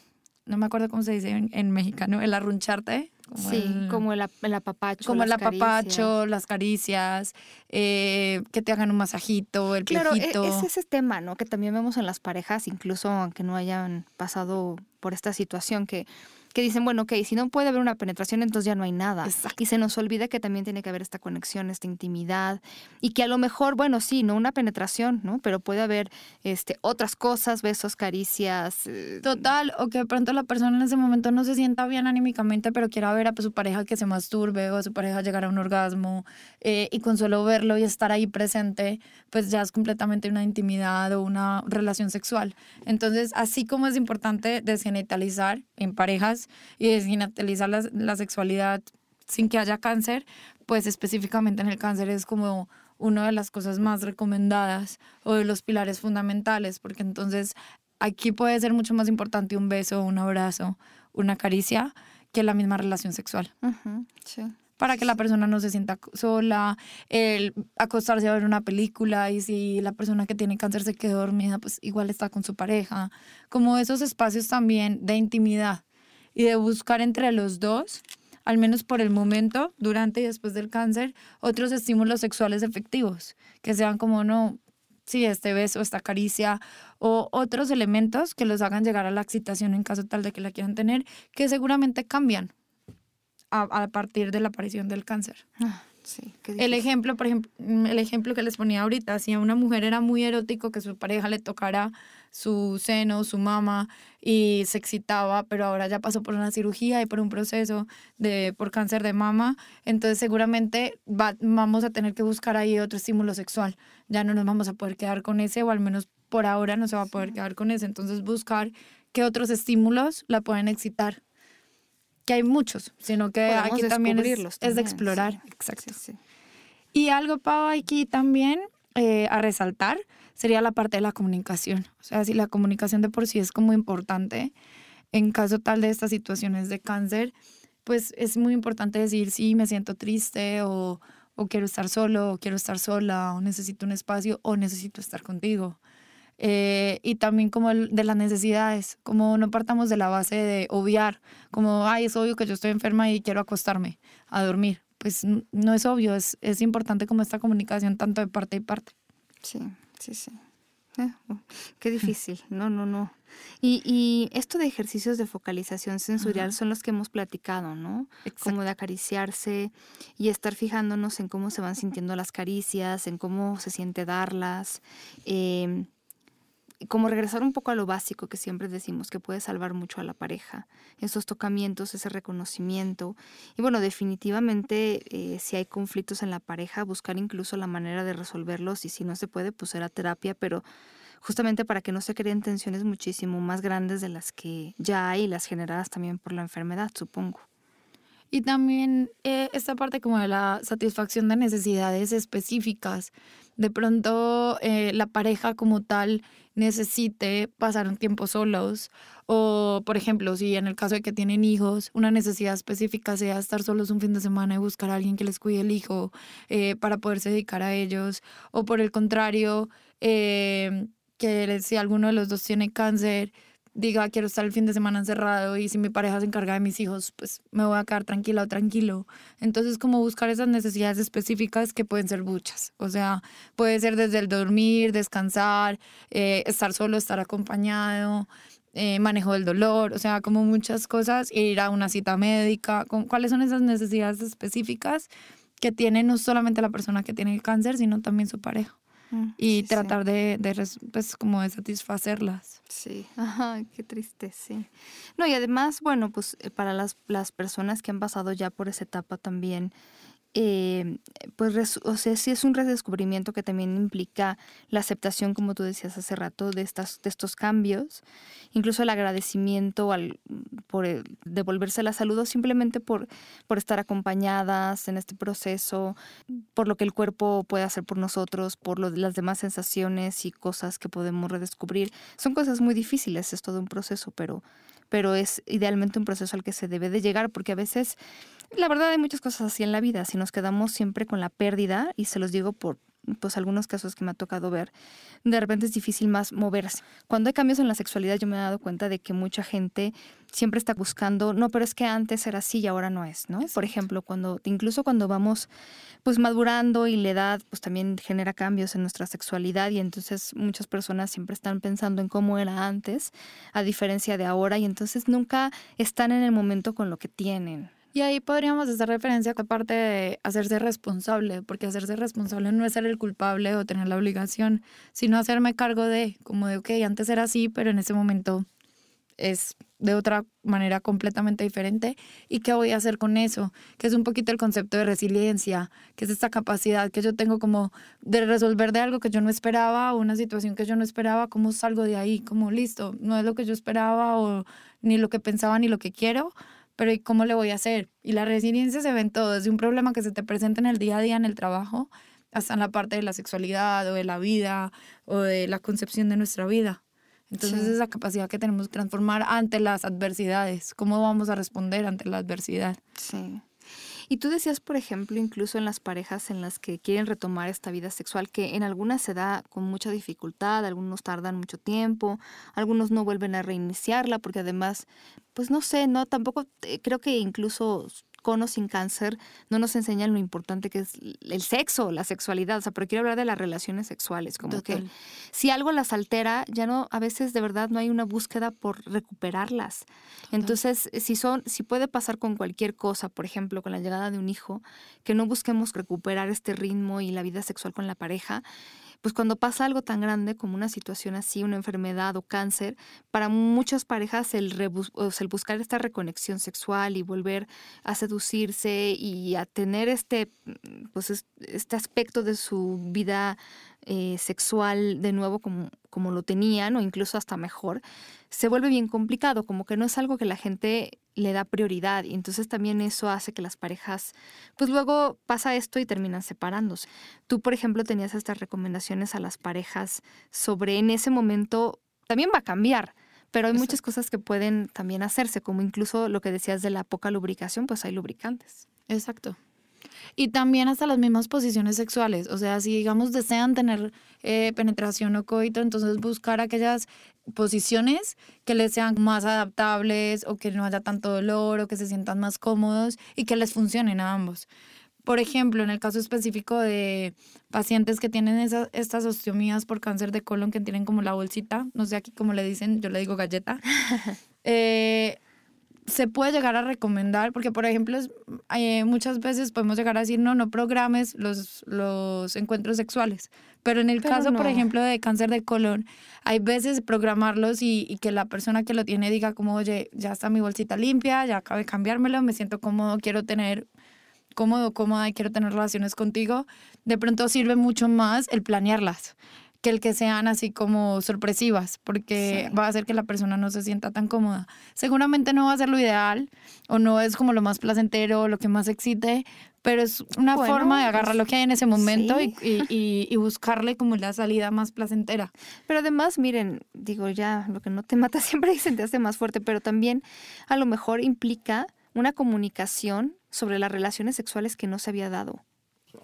no me acuerdo cómo se dice en, en mexicano, el arruncharte, Como sí, el, como el, apapacho. Como el apapacho, las caricias, eh, que te hagan un masajito, el claro, e, es ese tema, ¿no? Que también vemos en las parejas, incluso aunque no hayan pasado por esta situación, que que dicen, bueno, ok, si no puede haber una penetración, entonces ya no hay nada. Y se nos olvida que también tiene que haber esta conexión, esta intimidad, y que a lo mejor, bueno, sí, no una penetración, ¿no? Pero puede haber este, otras cosas, besos, caricias. Eh, Total, o que de pronto la persona en ese momento no se sienta bien anímicamente, pero quiera ver a su pareja que se masturbe o a su pareja llegar a un orgasmo, eh, y con solo verlo y estar ahí presente, pues ya es completamente una intimidad o una relación sexual. Entonces, así como es importante desgenitalizar en parejas, y desginatalizar la, la sexualidad sin que haya cáncer, pues específicamente en el cáncer es como una de las cosas más recomendadas o de los pilares fundamentales, porque entonces aquí puede ser mucho más importante un beso, un abrazo, una caricia que la misma relación sexual. sí. Para que la persona no se sienta sola, el acostarse a ver una película y si la persona que tiene cáncer se quedó dormida, pues igual está con su pareja. Como esos espacios también de intimidad y de buscar entre los dos, al menos por el momento, durante y después del cáncer, otros estímulos sexuales efectivos, que sean como, no, sí, este beso, esta caricia, o otros elementos que los hagan llegar a la excitación en caso tal de que la quieran tener, que seguramente cambian a, partir de la aparición del cáncer. Sí, el ejemplo, por ejemplo, el ejemplo que les ponía ahorita, si a una mujer era muy erótico que su pareja le tocara su seno, su mama y se excitaba, pero ahora ya pasó por una cirugía y por un proceso de por cáncer de mama, entonces seguramente vamos a tener que buscar ahí otro estímulo sexual. Ya no nos vamos a poder quedar con ese o al menos por ahora no se va a poder quedar con ese, entonces buscar qué otros estímulos la pueden excitar. Que hay muchos, sino que aquí también es, es, de explorar. Exacto. Y algo, Pau, aquí también eh, a resaltar sería la parte de la comunicación. O sea, si la comunicación de por sí es como importante, en caso tal de estas situaciones de cáncer, pues es muy importante decir, sí, me siento triste o, o quiero estar solo o quiero estar sola o necesito un espacio o necesito estar contigo. Eh, y también como el, de las necesidades, como no partamos de la base de obviar, como, ay, es obvio que yo estoy enferma y quiero acostarme a dormir. Pues no es obvio, es, es importante como esta comunicación tanto de parte y parte. Sí, sí, sí. Eh, oh, qué difícil, no, no, no. Y, y, esto de ejercicios de focalización sensorial son los que hemos platicado, ¿no? Como de acariciarse y estar fijándonos en cómo se van sintiendo las caricias, en cómo se siente darlas. Eh, como regresar un poco a lo básico que siempre decimos, que puede salvar mucho a la pareja, esos tocamientos, ese reconocimiento. Y bueno, definitivamente eh, si hay conflictos en la pareja, buscar incluso la manera de resolverlos y si no se puede, pues a terapia, pero justamente para que no se creen tensiones muchísimo más grandes de las que ya hay, las generadas también por la enfermedad, supongo. Y también eh, esta parte como de la satisfacción de necesidades específicas. De pronto eh, la pareja como tal necesite pasar un tiempo solos o, por ejemplo, si en el caso de que tienen hijos, una necesidad específica sea estar solos un fin de semana y buscar a alguien que les cuide el hijo eh, para poderse dedicar a ellos o por el contrario, eh, que si alguno de los dos tiene cáncer, diga quiero estar el fin de semana encerrado y si mi pareja se encarga de mis hijos, pues me voy a quedar tranquila o tranquilo. Entonces, como buscar esas necesidades específicas que pueden ser muchas. O sea, puede ser desde el dormir, descansar, eh, estar solo, estar acompañado. Eh, manejo del dolor, o sea, como muchas cosas, ir a una cita médica, cuáles son esas necesidades específicas que tiene no solamente la persona que tiene el cáncer, sino también su pareja. Mm, y tratar de, de, pues, como de satisfacerlas. Sí, ajá, qué triste, sí. No, y además, bueno, pues eh, para las, las personas que han pasado ya por esa etapa también, eh, pues, o sea, sí es un redescubrimiento que también implica la aceptación, como tú decías hace rato, de estos cambios, incluso el agradecimiento al, por devolverse la salud o simplemente por, por estar acompañadas en este proceso, por lo que el cuerpo puede hacer por nosotros, por lo, las demás sensaciones y cosas que podemos redescubrir. Son cosas muy difíciles, es todo un proceso, pero, pero es idealmente un proceso al que se debe de llegar, porque a veces la verdad hay muchas cosas así en la vida. Si nos quedamos siempre con la pérdida, y se los digo por pues algunos casos que me ha tocado ver, de repente es difícil más moverse. Cuando hay cambios en la sexualidad yo me he dado cuenta de que mucha gente siempre está buscando, no, pero es que antes era así y ahora no es, ¿no? Por ejemplo, cuando incluso cuando vamos pues madurando y la edad pues también genera cambios en nuestra sexualidad y entonces muchas personas siempre están pensando en cómo era antes a diferencia de ahora y entonces nunca están en el momento con lo que tienen. Y ahí podríamos hacer referencia a parte de hacerse responsable, porque hacerse responsable no es ser el culpable o tener la obligación, sino hacerme cargo de, como de, ok, antes era así, pero en ese momento es de otra manera completamente diferente. ¿Y qué voy a hacer con eso? Que es un poquito el concepto de resiliencia, que es esta capacidad que yo tengo como de resolver de algo que yo no esperaba una situación que yo no esperaba, cómo salgo de ahí, como listo, no es lo que yo esperaba o ni lo que pensaba ni lo que quiero, pero ¿y cómo le voy a hacer? Y la resiliencia se ve en todo, desde un problema que se te presenta en el día a día en el trabajo, hasta en la parte de la sexualidad o de la vida o de la concepción de nuestra vida. Entonces es la capacidad que tenemos que transformar ante las adversidades. ¿Cómo vamos a responder ante la adversidad? Sí. Y tú decías, por ejemplo, incluso en las parejas en las que quieren retomar esta vida sexual, que en algunas se da con mucha dificultad, algunos tardan mucho tiempo, algunos no vuelven a reiniciarla, porque además, pues no sé, no, tampoco eh, creo que incluso con o sin cáncer, no nos enseñan lo importante que es el sexo, la sexualidad. O sea, pero quiero hablar de las relaciones sexuales, como que si algo las altera, ya no, a veces de verdad no hay una búsqueda por recuperarlas. Entonces, si son, si puede pasar con cualquier cosa, por ejemplo, con la llegada de un hijo, que no busquemos recuperar este ritmo y la vida sexual con la pareja, pues cuando pasa algo tan grande como una situación así, una enfermedad o cáncer, para muchas parejas el, el buscar esta reconexión sexual y volver a seducirse y a tener este, pues este aspecto de su vida eh, sexual de nuevo como, como lo tenían o incluso hasta mejor, se vuelve bien complicado, como que no es algo que la gente le da prioridad y entonces también eso hace que las parejas, pues luego pasa esto y terminan separándose. Tú, por ejemplo, tenías estas recomendaciones a las parejas sobre en ese momento, también va a cambiar, pero hay muchas cosas que pueden también hacerse, como incluso lo que decías de la poca lubricación, pues hay lubricantes. Exacto. Y también hasta las mismas posiciones sexuales. O sea, si digamos desean tener eh, penetración o coito, entonces buscar aquellas posiciones que les sean más adaptables o que no haya tanto dolor o que se sientan más cómodos y que les funcionen a ambos. Por ejemplo, en el caso específico de pacientes que tienen esas, estas osteomías por cáncer de colon, que tienen como la bolsita, no sé aquí cómo le dicen, yo le digo galleta, eh, se puede llegar a recomendar, porque por ejemplo, eh, muchas veces podemos llegar a decir, no, no programes los, los encuentros sexuales, pero en el caso, por ejemplo, de cáncer de colon, hay veces programarlos y, y, que la persona que lo tiene diga como, oye, ya está mi bolsita limpia, ya acabé de cambiármelo, me siento cómodo, quiero tener cómodo, cómoda y quiero tener relaciones contigo, de pronto sirve mucho más el planearlas que el que sean así como sorpresivas, porque va a hacer que la persona no se sienta tan cómoda. Seguramente no va a ser lo ideal o no es como lo más placentero, lo que más excite, pero es una forma de agarrar pues, lo que hay en ese momento y, y, y, buscarle como la salida más placentera. Pero además, miren, digo ya, lo que no te mata siempre dicen te hace más fuerte, pero también a lo mejor implica una comunicación sobre las relaciones sexuales que no se había dado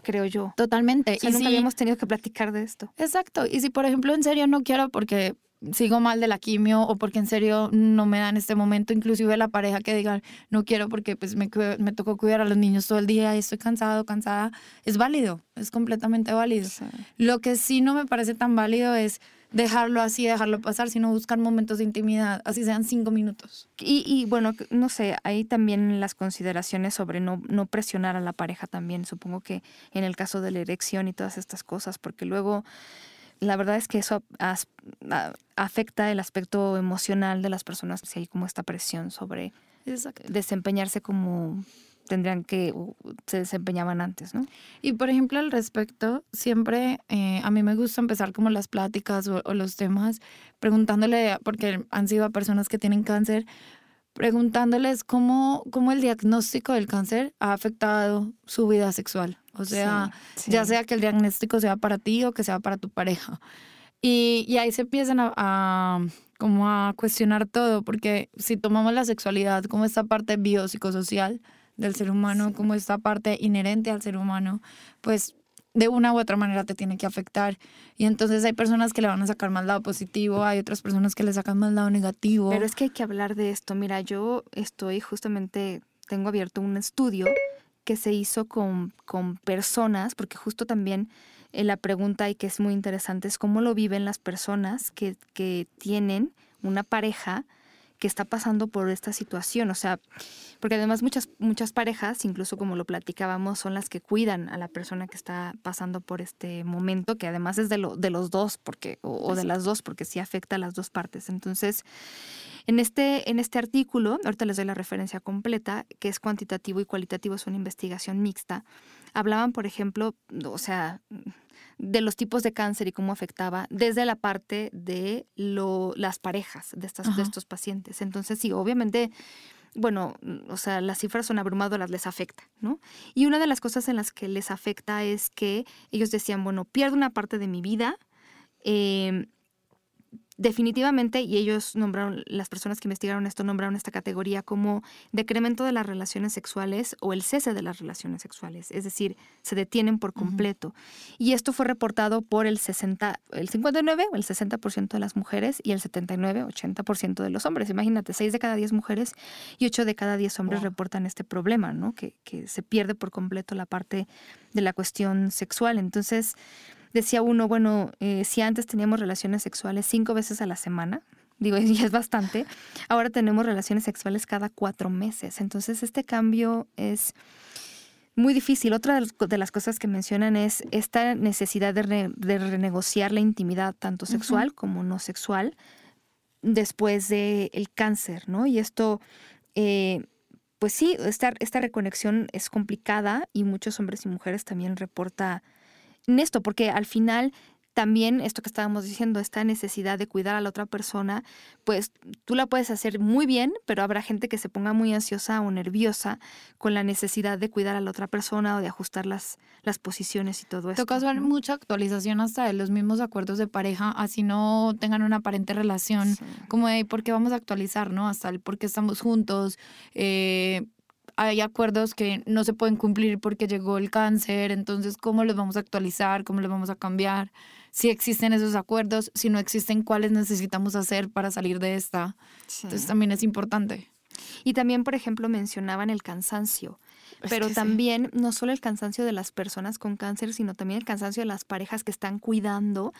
creo yo. Totalmente. y nunca habíamos tenido que platicar de esto. Exacto. Y si, por ejemplo, en serio no quiero porque sigo mal de la quimio o porque en serio no me da en este momento, inclusive la pareja que diga no quiero porque pues me, me tocó cuidar a los niños todo el día y estoy cansado, cansada, es válido, es completamente válido. Lo que sí no me parece tan válido es dejarlo así, dejarlo pasar, sino buscar momentos de intimidad, así sean cinco minutos. Y, y bueno, no sé, ahí también las consideraciones sobre no, no presionar a la pareja también, supongo que en el caso de la erección y todas estas cosas, porque luego la verdad es que eso afecta el aspecto emocional de las personas, si hay como esta presión sobre desempeñarse como tendrían que se desempeñaban antes, ¿no? Y por ejemplo, al respecto, siempre eh, a mí me gusta empezar como las pláticas o, los temas preguntándole, porque han sido a personas que tienen cáncer, preguntándoles cómo, cómo el diagnóstico del cáncer ha afectado su vida sexual. O sea, ya sea que el diagnóstico sea para ti o que sea para tu pareja. Y, y ahí se empiezan a, a, como a cuestionar todo, porque si tomamos la sexualidad como esta parte biopsicosocial, del ser humano, como esta parte inherente al ser humano, pues de una u otra manera te tiene que afectar. Y entonces hay personas que le van a sacar más lado positivo, hay otras personas que le sacan más lado negativo. Pero es que hay que hablar de esto. Mira, yo estoy justamente, tengo abierto un estudio que se hizo con, con personas, porque justo también eh, la pregunta y que es muy interesante es cómo lo viven las personas que, que tienen una pareja que está pasando por esta situación. O sea, porque además muchas, muchas parejas, incluso como lo platicábamos, son las que cuidan a la persona que está pasando por este momento, que además es de, lo, de los dos, porque, o, de las dos, porque sí afecta a las dos partes. Entonces, en este, en este artículo, ahorita les doy la referencia completa, que es cuantitativo y cualitativo, es una investigación mixta. Hablaban, por ejemplo, o sea, de los tipos de cáncer y cómo afectaba desde la parte de lo, las parejas de, estas, de estos pacientes. Entonces, sí, obviamente, bueno, o sea, las cifras son abrumadoras, les afecta, ¿no? Y una de las cosas en las que les afecta es que ellos decían, bueno, pierdo una parte de mi vida, eh, definitivamente, y ellos nombraron, las personas que investigaron esto nombraron esta categoría como decremento de las relaciones sexuales o el cese de las relaciones sexuales, es decir, se detienen por completo. Y esto fue reportado por el 60, el 59 o el 60% de las mujeres y el 79, 80% de los hombres. Imagínate, 6 de cada 10 mujeres y 8 de cada 10 hombres reportan este problema, ¿no? Que, que se pierde por completo la parte de la cuestión sexual. Entonces, decía uno, bueno, eh, si antes teníamos relaciones sexuales cinco veces a la semana, digo, y es bastante, ahora tenemos relaciones sexuales cada cuatro meses. Entonces, este cambio es muy difícil. Otra de las cosas que mencionan es esta necesidad de, renegociar la intimidad, tanto sexual como no sexual, después del el cáncer, ¿no? Y esto... Eh, pues sí, esta, esta reconexión es complicada y muchos hombres y mujeres también reporta en esto, porque al final también esto que estábamos diciendo, esta necesidad de cuidar a la otra persona, pues tú la puedes hacer muy bien, pero habrá gente que se ponga muy ansiosa o nerviosa con la necesidad de cuidar a la otra persona o de ajustar las, las posiciones y todo eso. Toca hacer mucha actualización hasta de los mismos acuerdos de pareja, así no tengan una aparente relación, como de por qué vamos a actualizar, ¿no? Hasta el por qué estamos juntos, eh, hay acuerdos que no se pueden cumplir porque llegó el cáncer, entonces cómo los vamos a actualizar, cómo los vamos a cambiar, si existen esos acuerdos, si no existen, cuáles necesitamos hacer para salir de esta. Entonces también es importante. Y también, por ejemplo, mencionaban el cansancio, pero también no solo el cansancio de las personas con cáncer, sino también el cansancio de las parejas que están cuidando.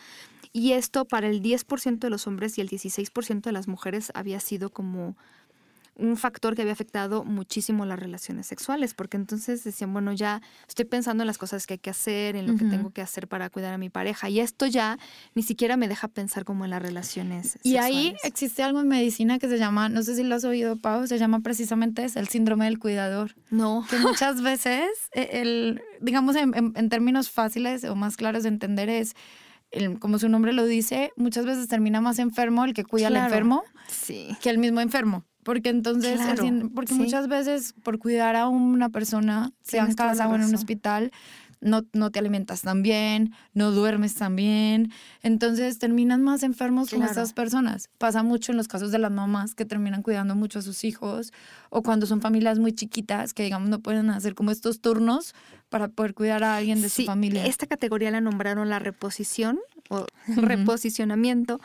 Y esto para el 10% de los hombres y el 16% de las mujeres había sido como un factor que había afectado muchísimo las relaciones sexuales, porque entonces decían, bueno, ya estoy pensando en las cosas que hay que hacer, en lo que tengo que hacer para cuidar a mi pareja, y esto ya ni siquiera me deja pensar como en las relaciones. Y ahí existe algo en medicina que se llama, no sé si lo has oído, Pau, se llama precisamente es el síndrome del cuidador. No. Que muchas veces, e, el, digamos en, términos fáciles o más claros de entender es... como su nombre lo dice, muchas veces termina más enfermo el que cuida al enfermo que el mismo enfermo. Porque entonces, porque muchas veces por cuidar a una persona, sea en casa o en un hospital, no, no, te alimentas tan bien, no duermes tan bien, entonces terminan más enfermos con estas personas. Pasa mucho en los casos de las mamás que terminan cuidando mucho a sus hijos o cuando son familias muy chiquitas que digamos no pueden hacer como estos turnos para poder cuidar a alguien de su familia. Esta categoría la nombraron la reposición o reposicionamiento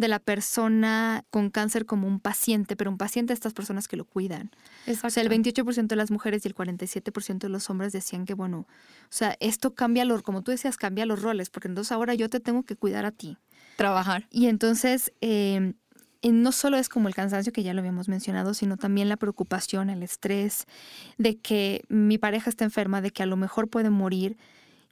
de la persona con cáncer como un paciente, pero un paciente de estas personas que lo cuidan. O sea, el 28% de las mujeres y el 47% de los hombres decían que, bueno, o sea, esto cambia, los, como tú decías, cambia los roles, porque entonces ahora yo te tengo que cuidar a ti. Trabajar. Y entonces, eh, no solo es como el cansancio que ya lo habíamos mencionado, sino también la preocupación, el estrés de que mi pareja está enferma, de que a lo mejor puede morir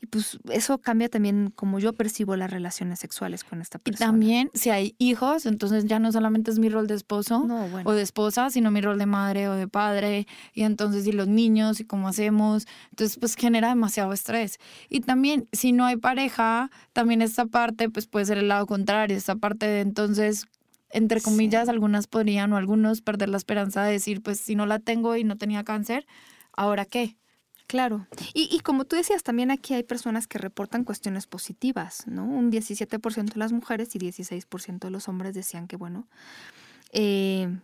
y pues eso cambia también como yo percibo las relaciones sexuales con esta persona. Y también si hay hijos, entonces ya no solamente es mi rol de esposo o de esposa, sino mi rol de madre o de padre. Y entonces y los niños y cómo hacemos. Entonces pues genera demasiado estrés. Y también si no hay pareja, también esta parte pues puede ser el lado contrario. Esta parte de entonces entre comillas, algunas podrían o algunos perder la esperanza de decir, pues si no la tengo y no tenía cáncer, ¿ahora qué? Claro. Y, como tú decías, también aquí hay personas que reportan cuestiones positivas, ¿no? Un 17% de las mujeres y 16% de los hombres decían que, bueno, eh,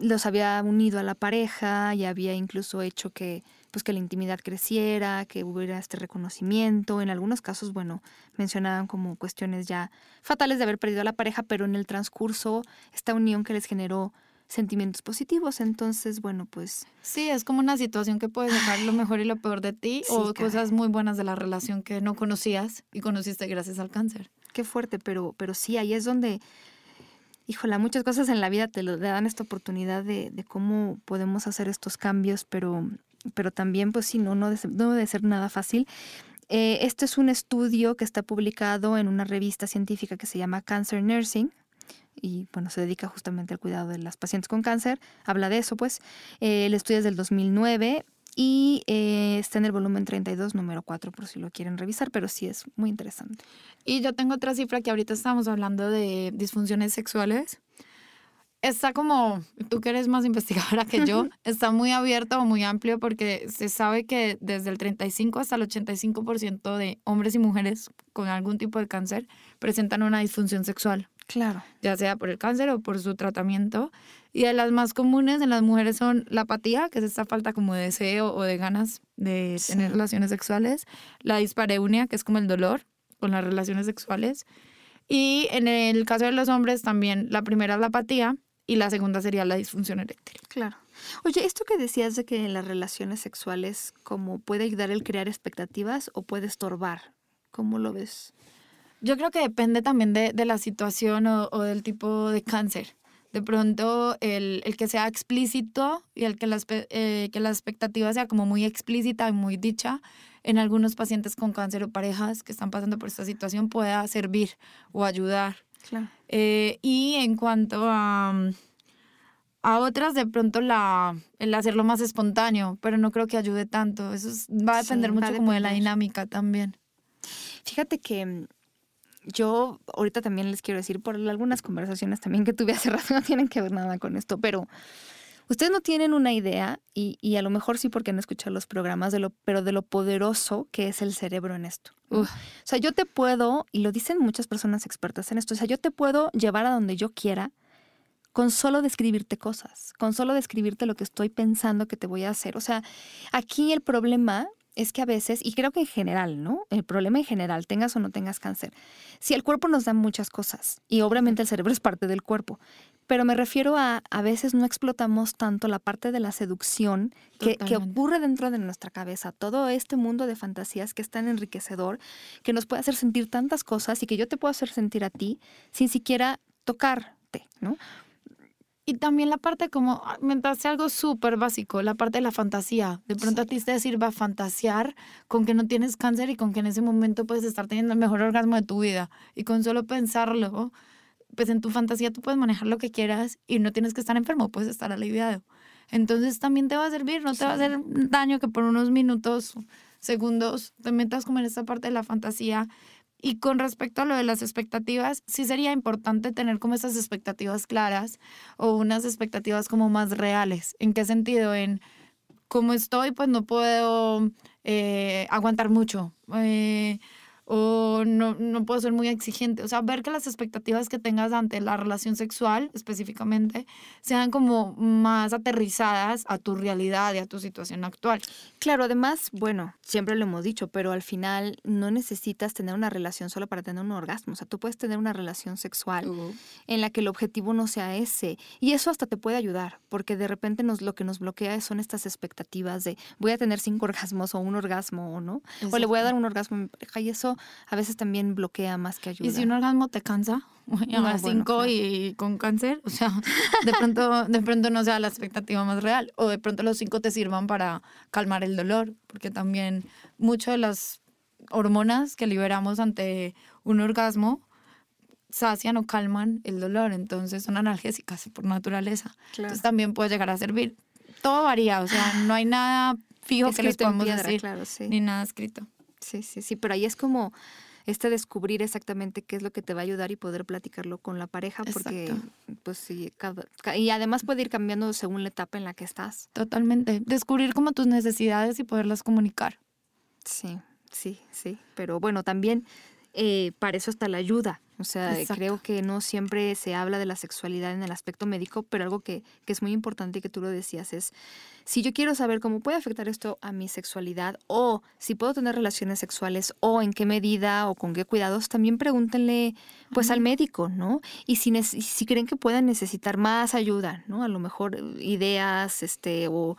los había unido a la pareja y había incluso hecho que pues que la intimidad creciera, que hubiera este reconocimiento. En algunos casos, bueno, mencionaban como cuestiones ya fatales de haber perdido a la pareja, pero en el transcurso esta unión que les generó sentimientos positivos. Entonces, bueno, pues... Sí, es como una situación que puede sacar lo mejor y lo peor de ti o cosas muy buenas de la relación que no conocías y conociste gracias al cáncer. Qué fuerte, pero, pero sí, ahí es donde híjola, muchas cosas en la vida te, lo, dan esta oportunidad de, de, cómo podemos hacer estos cambios, pero, pero también, pues sí, no, no, debe ser nada fácil. Eh, este es un estudio que está publicado en una revista científica que se llama Cancer Nursing y bueno, se dedica justamente al cuidado de las pacientes con cáncer. Habla de eso, pues. Eh, el estudio es del 2009 y eh, está en el volumen 32, número 4, por si lo quieren revisar, pero sí es muy interesante. Y yo tengo otra cifra que ahorita estamos hablando de disfunciones sexuales. Está como, tú que eres más investigadora que yo, está muy abierto o muy amplio porque se sabe que desde el 35 hasta el 85% de hombres y mujeres con algún tipo de cáncer presentan una disfunción sexual. Claro. Ya sea por el cáncer o por su tratamiento. Y de las más comunes en las mujeres son la apatía, que es esta falta como de deseo o de ganas de tener relaciones sexuales, la dispareunia, que es como el dolor con las relaciones sexuales. Y en el caso de los hombres también la primera es la apatía y la segunda sería la disfunción eréctil. Claro. Oye, esto que decías de que en las relaciones sexuales como puede ayudar el crear expectativas o puede estorbar, ¿cómo lo ves? Yo creo que depende también de, de la situación o, o, del tipo de cáncer de pronto el, el, que sea explícito y el que la, eh, que la expectativa sea como muy explícita y muy dicha en algunos pacientes con cáncer o parejas que están pasando por esta situación pueda servir o ayudar. Claro. Eh, y en cuanto a, a otras, de pronto la, el hacerlo más espontáneo, pero no creo que ayude tanto. Eso va a depender sí, mucho como de la dinámica también. Fíjate que yo ahorita también les quiero decir por algunas conversaciones también que tuve hace rato, no tienen que ver nada con esto, pero ustedes no tienen una idea, y, y a lo mejor sí porque han escuchado los programas, de lo, pero de lo poderoso que es el cerebro en esto. Uf. O sea, yo te puedo, y lo dicen muchas personas expertas en esto, o sea, yo te puedo llevar a donde yo quiera con solo describirte cosas, con solo describirte lo que estoy pensando que te voy a hacer. O sea, aquí el problema es que a veces, y creo que en general, ¿no? El problema en general, tengas o no tengas cáncer, si el cuerpo nos da muchas cosas, y obviamente el cerebro es parte del cuerpo, pero me refiero a a veces no explotamos tanto la parte de la seducción que, que, ocurre dentro de nuestra cabeza, todo este mundo de fantasías que es tan enriquecedor, que nos puede hacer sentir tantas cosas y que yo te puedo hacer sentir a ti sin siquiera tocarte, ¿no? Y también la parte como, ah, mientras algo súper básico, la parte de la fantasía. De pronto sí. a ti te sirva fantasear con que no tienes cáncer y con que en ese momento puedes estar teniendo el mejor orgasmo de tu vida. Y con solo pensarlo, pues en tu fantasía tú puedes manejar lo que quieras y no tienes que estar enfermo, puedes estar aliviado. Entonces también te va a servir, no te va a hacer daño que por unos minutos, segundos, te metas como en esta parte de la fantasía y con respecto a lo de las expectativas, sí sería importante tener como esas expectativas claras o unas expectativas como más reales. ¿En qué sentido? En cómo estoy, pues no puedo eh, aguantar mucho. Eh, o no, no puedo ser muy exigente. O sea, ver que las expectativas que tengas ante la relación sexual específicamente sean como más aterrizadas a tu realidad y a tu situación actual. Claro, además, bueno, siempre lo hemos dicho, pero al final no necesitas tener una relación solo para tener un orgasmo. O sea, tú puedes tener una relación sexual uh -huh. en la que el objetivo no sea ese. Y eso hasta te puede ayudar, porque de repente nos, lo que nos bloquea son estas expectativas de voy a tener cinco orgasmos o un orgasmo o no, Exacto. o le voy a dar un orgasmo a mi pareja y eso a veces también bloquea más que ayuda. ¿Y si un orgasmo te cansa? a las no, cinco bueno, y con cáncer, o sea, de pronto, de pronto no sea la expectativa más real, o de pronto los cinco te sirvan para calmar el dolor, porque también muchas de las hormonas que liberamos ante un orgasmo sacian o calman el dolor, entonces son analgésicas por naturaleza. Claro. Entonces también puede llegar a servir. Todo varía, o sea, no hay nada fijo que les podamos piedra, decir, claro, sí. ni nada escrito. Sí, sí, sí, pero ahí es como este descubrir exactamente qué es lo que te va a ayudar y poder platicarlo con la pareja porque Exacto. pues sí, cada, y además puede ir cambiando según la etapa en la que estás. Totalmente, descubrir como tus necesidades y poderlas comunicar. Sí, sí, sí, pero bueno, también eh, para eso está la ayuda, O sea, creo que no siempre se habla de la sexualidad en el aspecto médico, pero algo que, que es muy importante y que tú lo decías es, si yo quiero saber cómo puede afectar esto a mi sexualidad o si puedo tener relaciones sexuales o en qué medida o con qué cuidados, también pregúntenle pues al médico, ¿no? Y si, si creen que puedan necesitar más ayuda, ¿no? A lo mejor ideas, este, o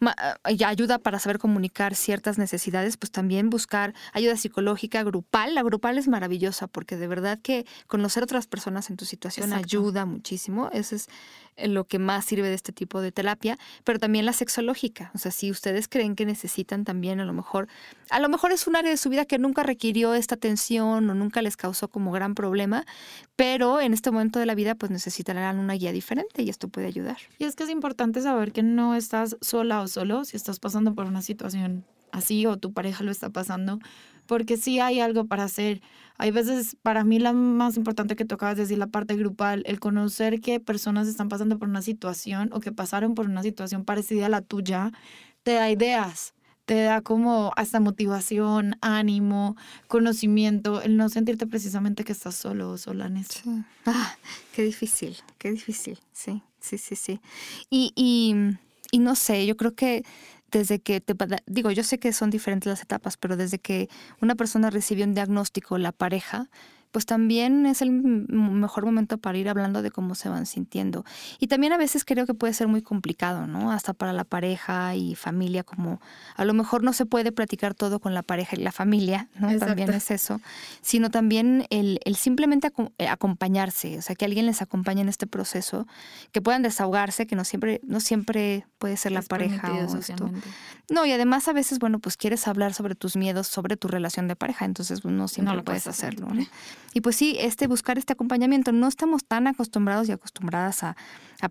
eh, ayuda para saber comunicar ciertas necesidades, pues también buscar ayuda psicológica grupal. La grupal es maravillosa porque de verdad que conocer a otras personas en tu situación ayuda muchísimo. Eso es eh, lo que más sirve de este tipo de terapia, pero también la sexológica. O sea, si ustedes creen que necesitan también a lo mejor, a lo mejor es un área de su vida que nunca requirió esta atención o nunca les causó como gran problema, pero en este momento de la vida pues necesitarán una guía diferente y esto puede ayudar. Y es que es importante saber que no estás sola solo si estás pasando por una situación así o tu pareja lo está pasando, porque sí hay algo para hacer. Hay veces, para mí la más importante que tocaba es decir, la parte grupal, el conocer que personas están pasando por una situación o que pasaron por una situación parecida a la tuya, te da ideas, te da como hasta motivación, ánimo, conocimiento, el no sentirte precisamente que estás solo o sola en esto. Ah, qué difícil, qué difícil, sí, sí, sí, sí. Y, y, y no sé, yo creo que desde que te digo, yo sé que son diferentes las etapas, pero desde que una persona recibe un diagnóstico, la pareja, pues también es el mejor momento para ir hablando de cómo se van sintiendo. Y también a veces creo que puede ser muy complicado, ¿no? Hasta para la pareja y familia, como a lo mejor no se puede platicar todo con la pareja y la familia, ¿no? También es eso, sino también el, el simplemente eh, acompañarse, o sea, que alguien les acompañe en este proceso, que puedan desahogarse, que no siempre, no siempre puede ser la pareja o esto. No, y además a veces, bueno, pues quieres hablar sobre tus miedos, sobre tu relación de pareja, entonces pues, no siempre lo puedes hacerlo, ¿no? Y pues sí, este buscar este acompañamiento. No estamos tan acostumbrados y acostumbradas a,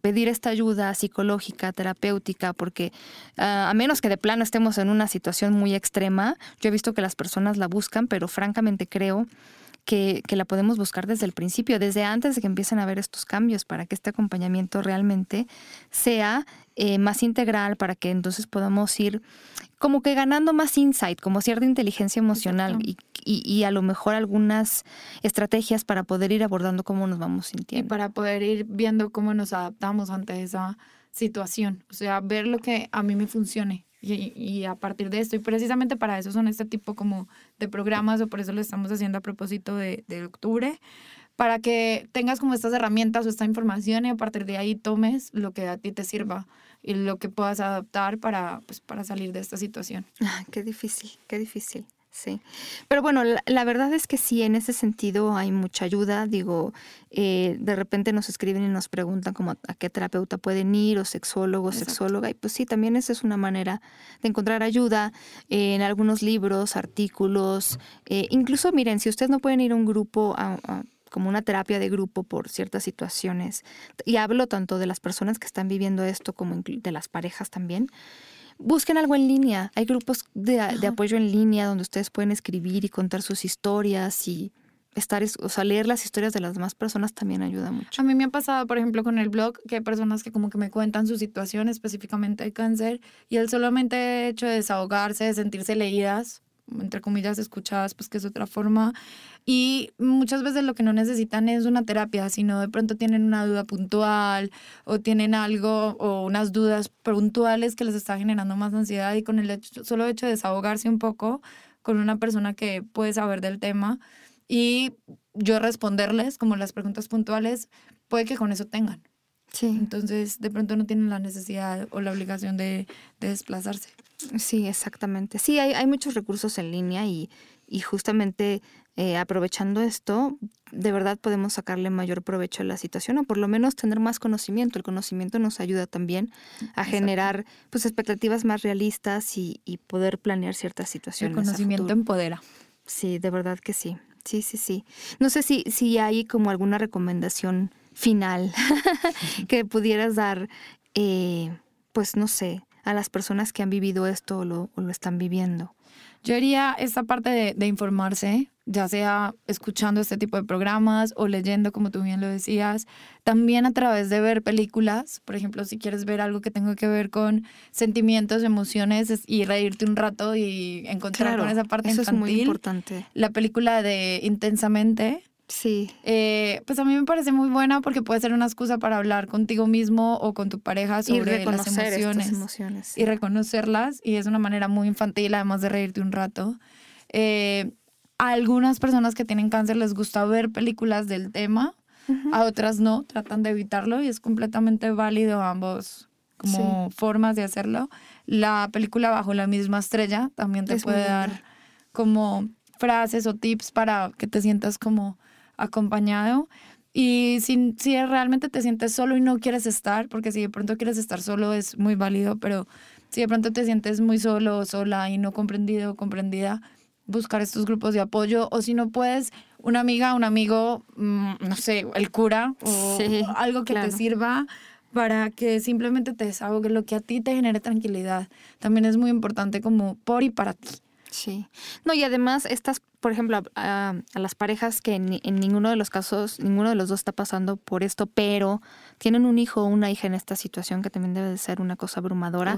pedir esta ayuda psicológica, terapéutica, porque ah, a menos que de plano estemos en una situación muy extrema, yo he visto que las personas la buscan, pero francamente creo que, que, la podemos buscar desde el principio, desde antes de que empiecen a haber estos cambios, para que este acompañamiento realmente sea eh, más integral, para que entonces podamos ir como que ganando más insight, como cierta inteligencia emocional y, y, a lo mejor algunas estrategias para poder ir abordando cómo nos vamos sintiendo. Y para poder ir viendo cómo nos adaptamos ante esa situación, o sea, ver lo que a mí me funcione y, a partir de esto, y precisamente para eso son este tipo como de programas, o por eso lo estamos haciendo a propósito de, de octubre, para que tengas como estas herramientas o esta información y a partir de ahí tomes lo que a ti te sirva y lo que puedas adaptar para, pues, para salir de esta situación. Ah, qué difícil, qué difícil. Sí, pero bueno, la, verdad es que sí, en ese sentido hay mucha ayuda. Digo, eh, de repente nos escriben y nos preguntan como a qué terapeuta pueden ir, o sexólogo, sexóloga, y pues sí, también esa es una manera de encontrar ayuda en algunos libros, artículos. Eh, incluso, miren, si ustedes no pueden ir a un grupo, como una terapia de grupo por ciertas situaciones, y hablo tanto de las personas que están viviendo esto como de las parejas también, busquen algo en línea. Hay grupos de, apoyo en línea donde ustedes pueden escribir y contar sus historias y estar, o sea, leer las historias de las demás personas también ayuda mucho. A mí me ha pasado, por ejemplo, con el blog, que hay personas que como que me cuentan su situación específicamente de cáncer y el solamente hecho de desahogarse, de sentirse leídas, entre comillas, escuchadas, pues que es otra forma. Y muchas veces lo que no necesitan es una terapia, sino de pronto tienen una duda puntual o tienen algo o unas dudas puntuales que les está generando más ansiedad y con el hecho, solo hecho de desahogarse un poco con una persona que puede saber del tema y yo responderles como las preguntas puntuales, puede que con eso tengan. Sí. Entonces, de pronto no tienen la necesidad o la obligación de, de desplazarse. Sí, exactamente. Sí, hay, hay muchos recursos en línea y, y justamente eh, aprovechando esto, de verdad podemos sacarle mayor provecho a la situación o por lo menos tener más conocimiento. El conocimiento nos ayuda también a generar pues expectativas más realistas y, y poder planear ciertas situaciones. El conocimiento empodera. Sí, de verdad que sí. Sí, sí, sí. No sé si, si hay como alguna recomendación final que pudieras dar, eh, pues no sé, a las personas que han vivido esto o lo, están viviendo? Yo haría esta parte de, informarse, ya sea escuchando este tipo de programas o leyendo, como tú bien lo decías, también a través de ver películas, por ejemplo, si quieres ver algo que tenga que ver con sentimientos, emociones y reírte un rato y encontrar con esa parte eso infantil. es muy importante. La película de Intensamente, Sí. Eh, pues a mí me parece muy buena porque puede ser una excusa para hablar contigo mismo o con tu pareja sobre las emociones, emociones y reconocerlas. Y es una manera muy infantil, además de reírte un rato. Eh, a algunas personas que tienen cáncer les gusta ver películas del tema, a otras no, tratan de evitarlo y es completamente válido ambos como formas de hacerlo. La película Bajo la misma estrella también te puede dar como frases o tips para que te sientas como acompañado. Y si, si realmente te sientes solo y no quieres estar, porque si de pronto quieres estar solo es muy válido, pero si de pronto te sientes muy solo o sola y no comprendido o comprendida, buscar estos grupos de apoyo o si no puedes, una amiga, un amigo, mm, no sé, el cura o algo que te sirva para que simplemente te desahogue lo que a ti te genere tranquilidad. También es muy importante como por y para ti. Sí. No, y además estas, por ejemplo, a, las parejas que en, ninguno de los casos, ninguno de los dos está pasando por esto, pero tienen un hijo o una hija en esta situación que también debe de ser una cosa abrumadora,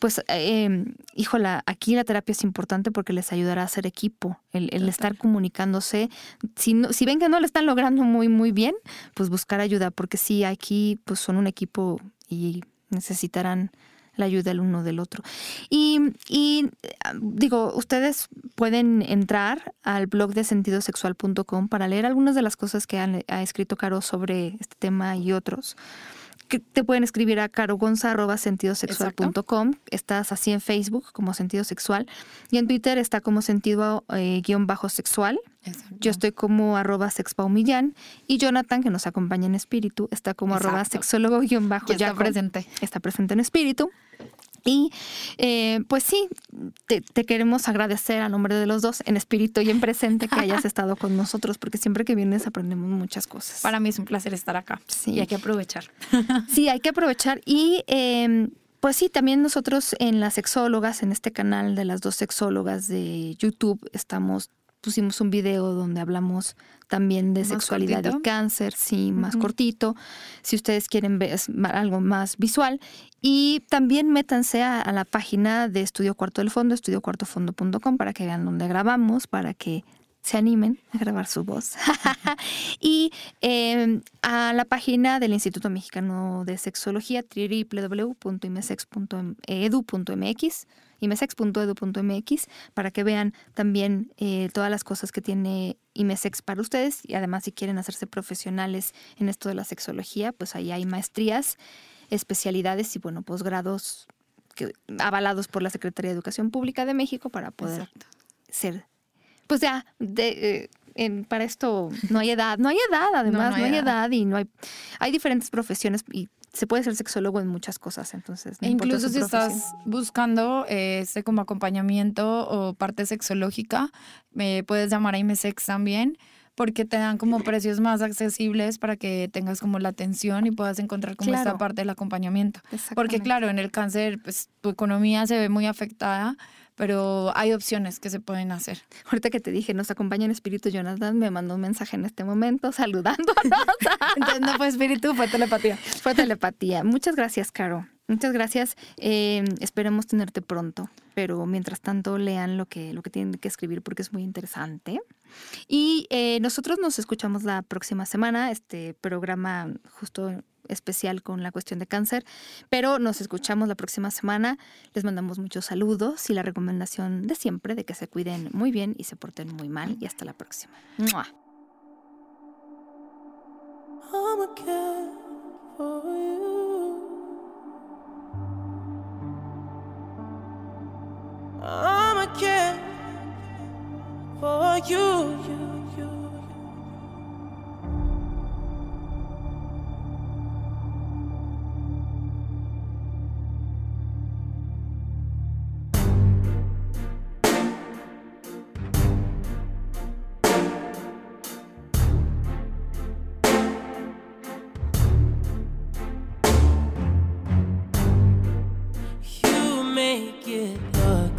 pues, eh, híjola, aquí la terapia es importante porque les ayudará a ser equipo, el, el estar comunicándose. Si, no, si ven que no lo están logrando muy, muy bien, pues buscar ayuda, porque sí, aquí pues son un equipo y necesitarán la ayuda el uno del otro. Y, digo, ustedes pueden entrar al blog de sentidosexual.com para leer algunas de las cosas que ha escrito Caro sobre este tema y otros que te pueden escribir a carogonza.sentidosexual.com. Estás así en Facebook como Sentido Sexual. Y en Twitter está como sentido eh, guion bajo sexual. Yo estoy como arroba sexpaumillán. Y Jonathan, que nos acompaña en espíritu, está como arroba sexólogo guion bajo. Está presente. Está presente en espíritu. Y eh, pues sí, te, queremos agradecer a nombre de los dos, en espíritu y en presente, que hayas estado con nosotros, porque siempre que vienes aprendemos muchas cosas. Para mí es un placer estar acá. Sí. Y hay que aprovechar. Sí, hay que aprovechar. Y em, pues sí, también nosotros en las sexólogas, en este canal de las dos sexólogas de YouTube, estamos pusimos un video donde hablamos también de sexualidad y cáncer, sí, más cortito, si ustedes quieren ver algo más visual. Y también métanse a, la página de Estudio Cuarto del Fondo, estudiocuartofondo.com, para que vean dónde grabamos, para que se animen a grabar su voz. y em, a la página del Instituto Mexicano de Sexología, www.imesex.edu.mx imesex.edu.mx para que vean también eh, todas las cosas que tiene Imesex para ustedes y además si quieren hacerse profesionales en esto de la sexología, pues ahí hay maestrías, especialidades y bueno, posgrados que, avalados por la Secretaría de Educación Pública de México para poder ser, pues ya, de, eh, para esto no hay edad, no hay edad además, no, hay, edad. y no hay, hay diferentes profesiones y se puede ser sexólogo en muchas cosas, entonces. E incluso si estás buscando este como acompañamiento o parte sexológica, me puedes llamar a IMESEX también porque te dan como precios más accesibles para que tengas como la atención y puedas encontrar como esta parte del acompañamiento. Porque claro, en el cáncer pues tu economía se ve muy afectada, pero hay opciones que se pueden hacer. Ahorita que te dije, nos acompaña en espíritu Jonathan, me mandó un mensaje en este momento saludándonos. Entonces no fue espíritu, fue telepatía. Fue telepatía. Muchas gracias, Caro. Muchas gracias. Eh, esperemos tenerte pronto, pero mientras tanto lean lo que, lo que tienen que escribir porque es muy interesante. Y eh, nosotros nos escuchamos la próxima semana. Este programa justo especial con la cuestión de cáncer, pero nos escuchamos la próxima semana. Les mandamos muchos saludos y la recomendación de siempre de que se cuiden muy bien y se porten muy mal y hasta la próxima.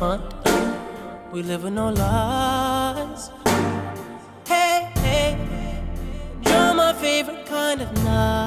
Mind. We live in no lies. Hey, hey, you're my favorite kind of night.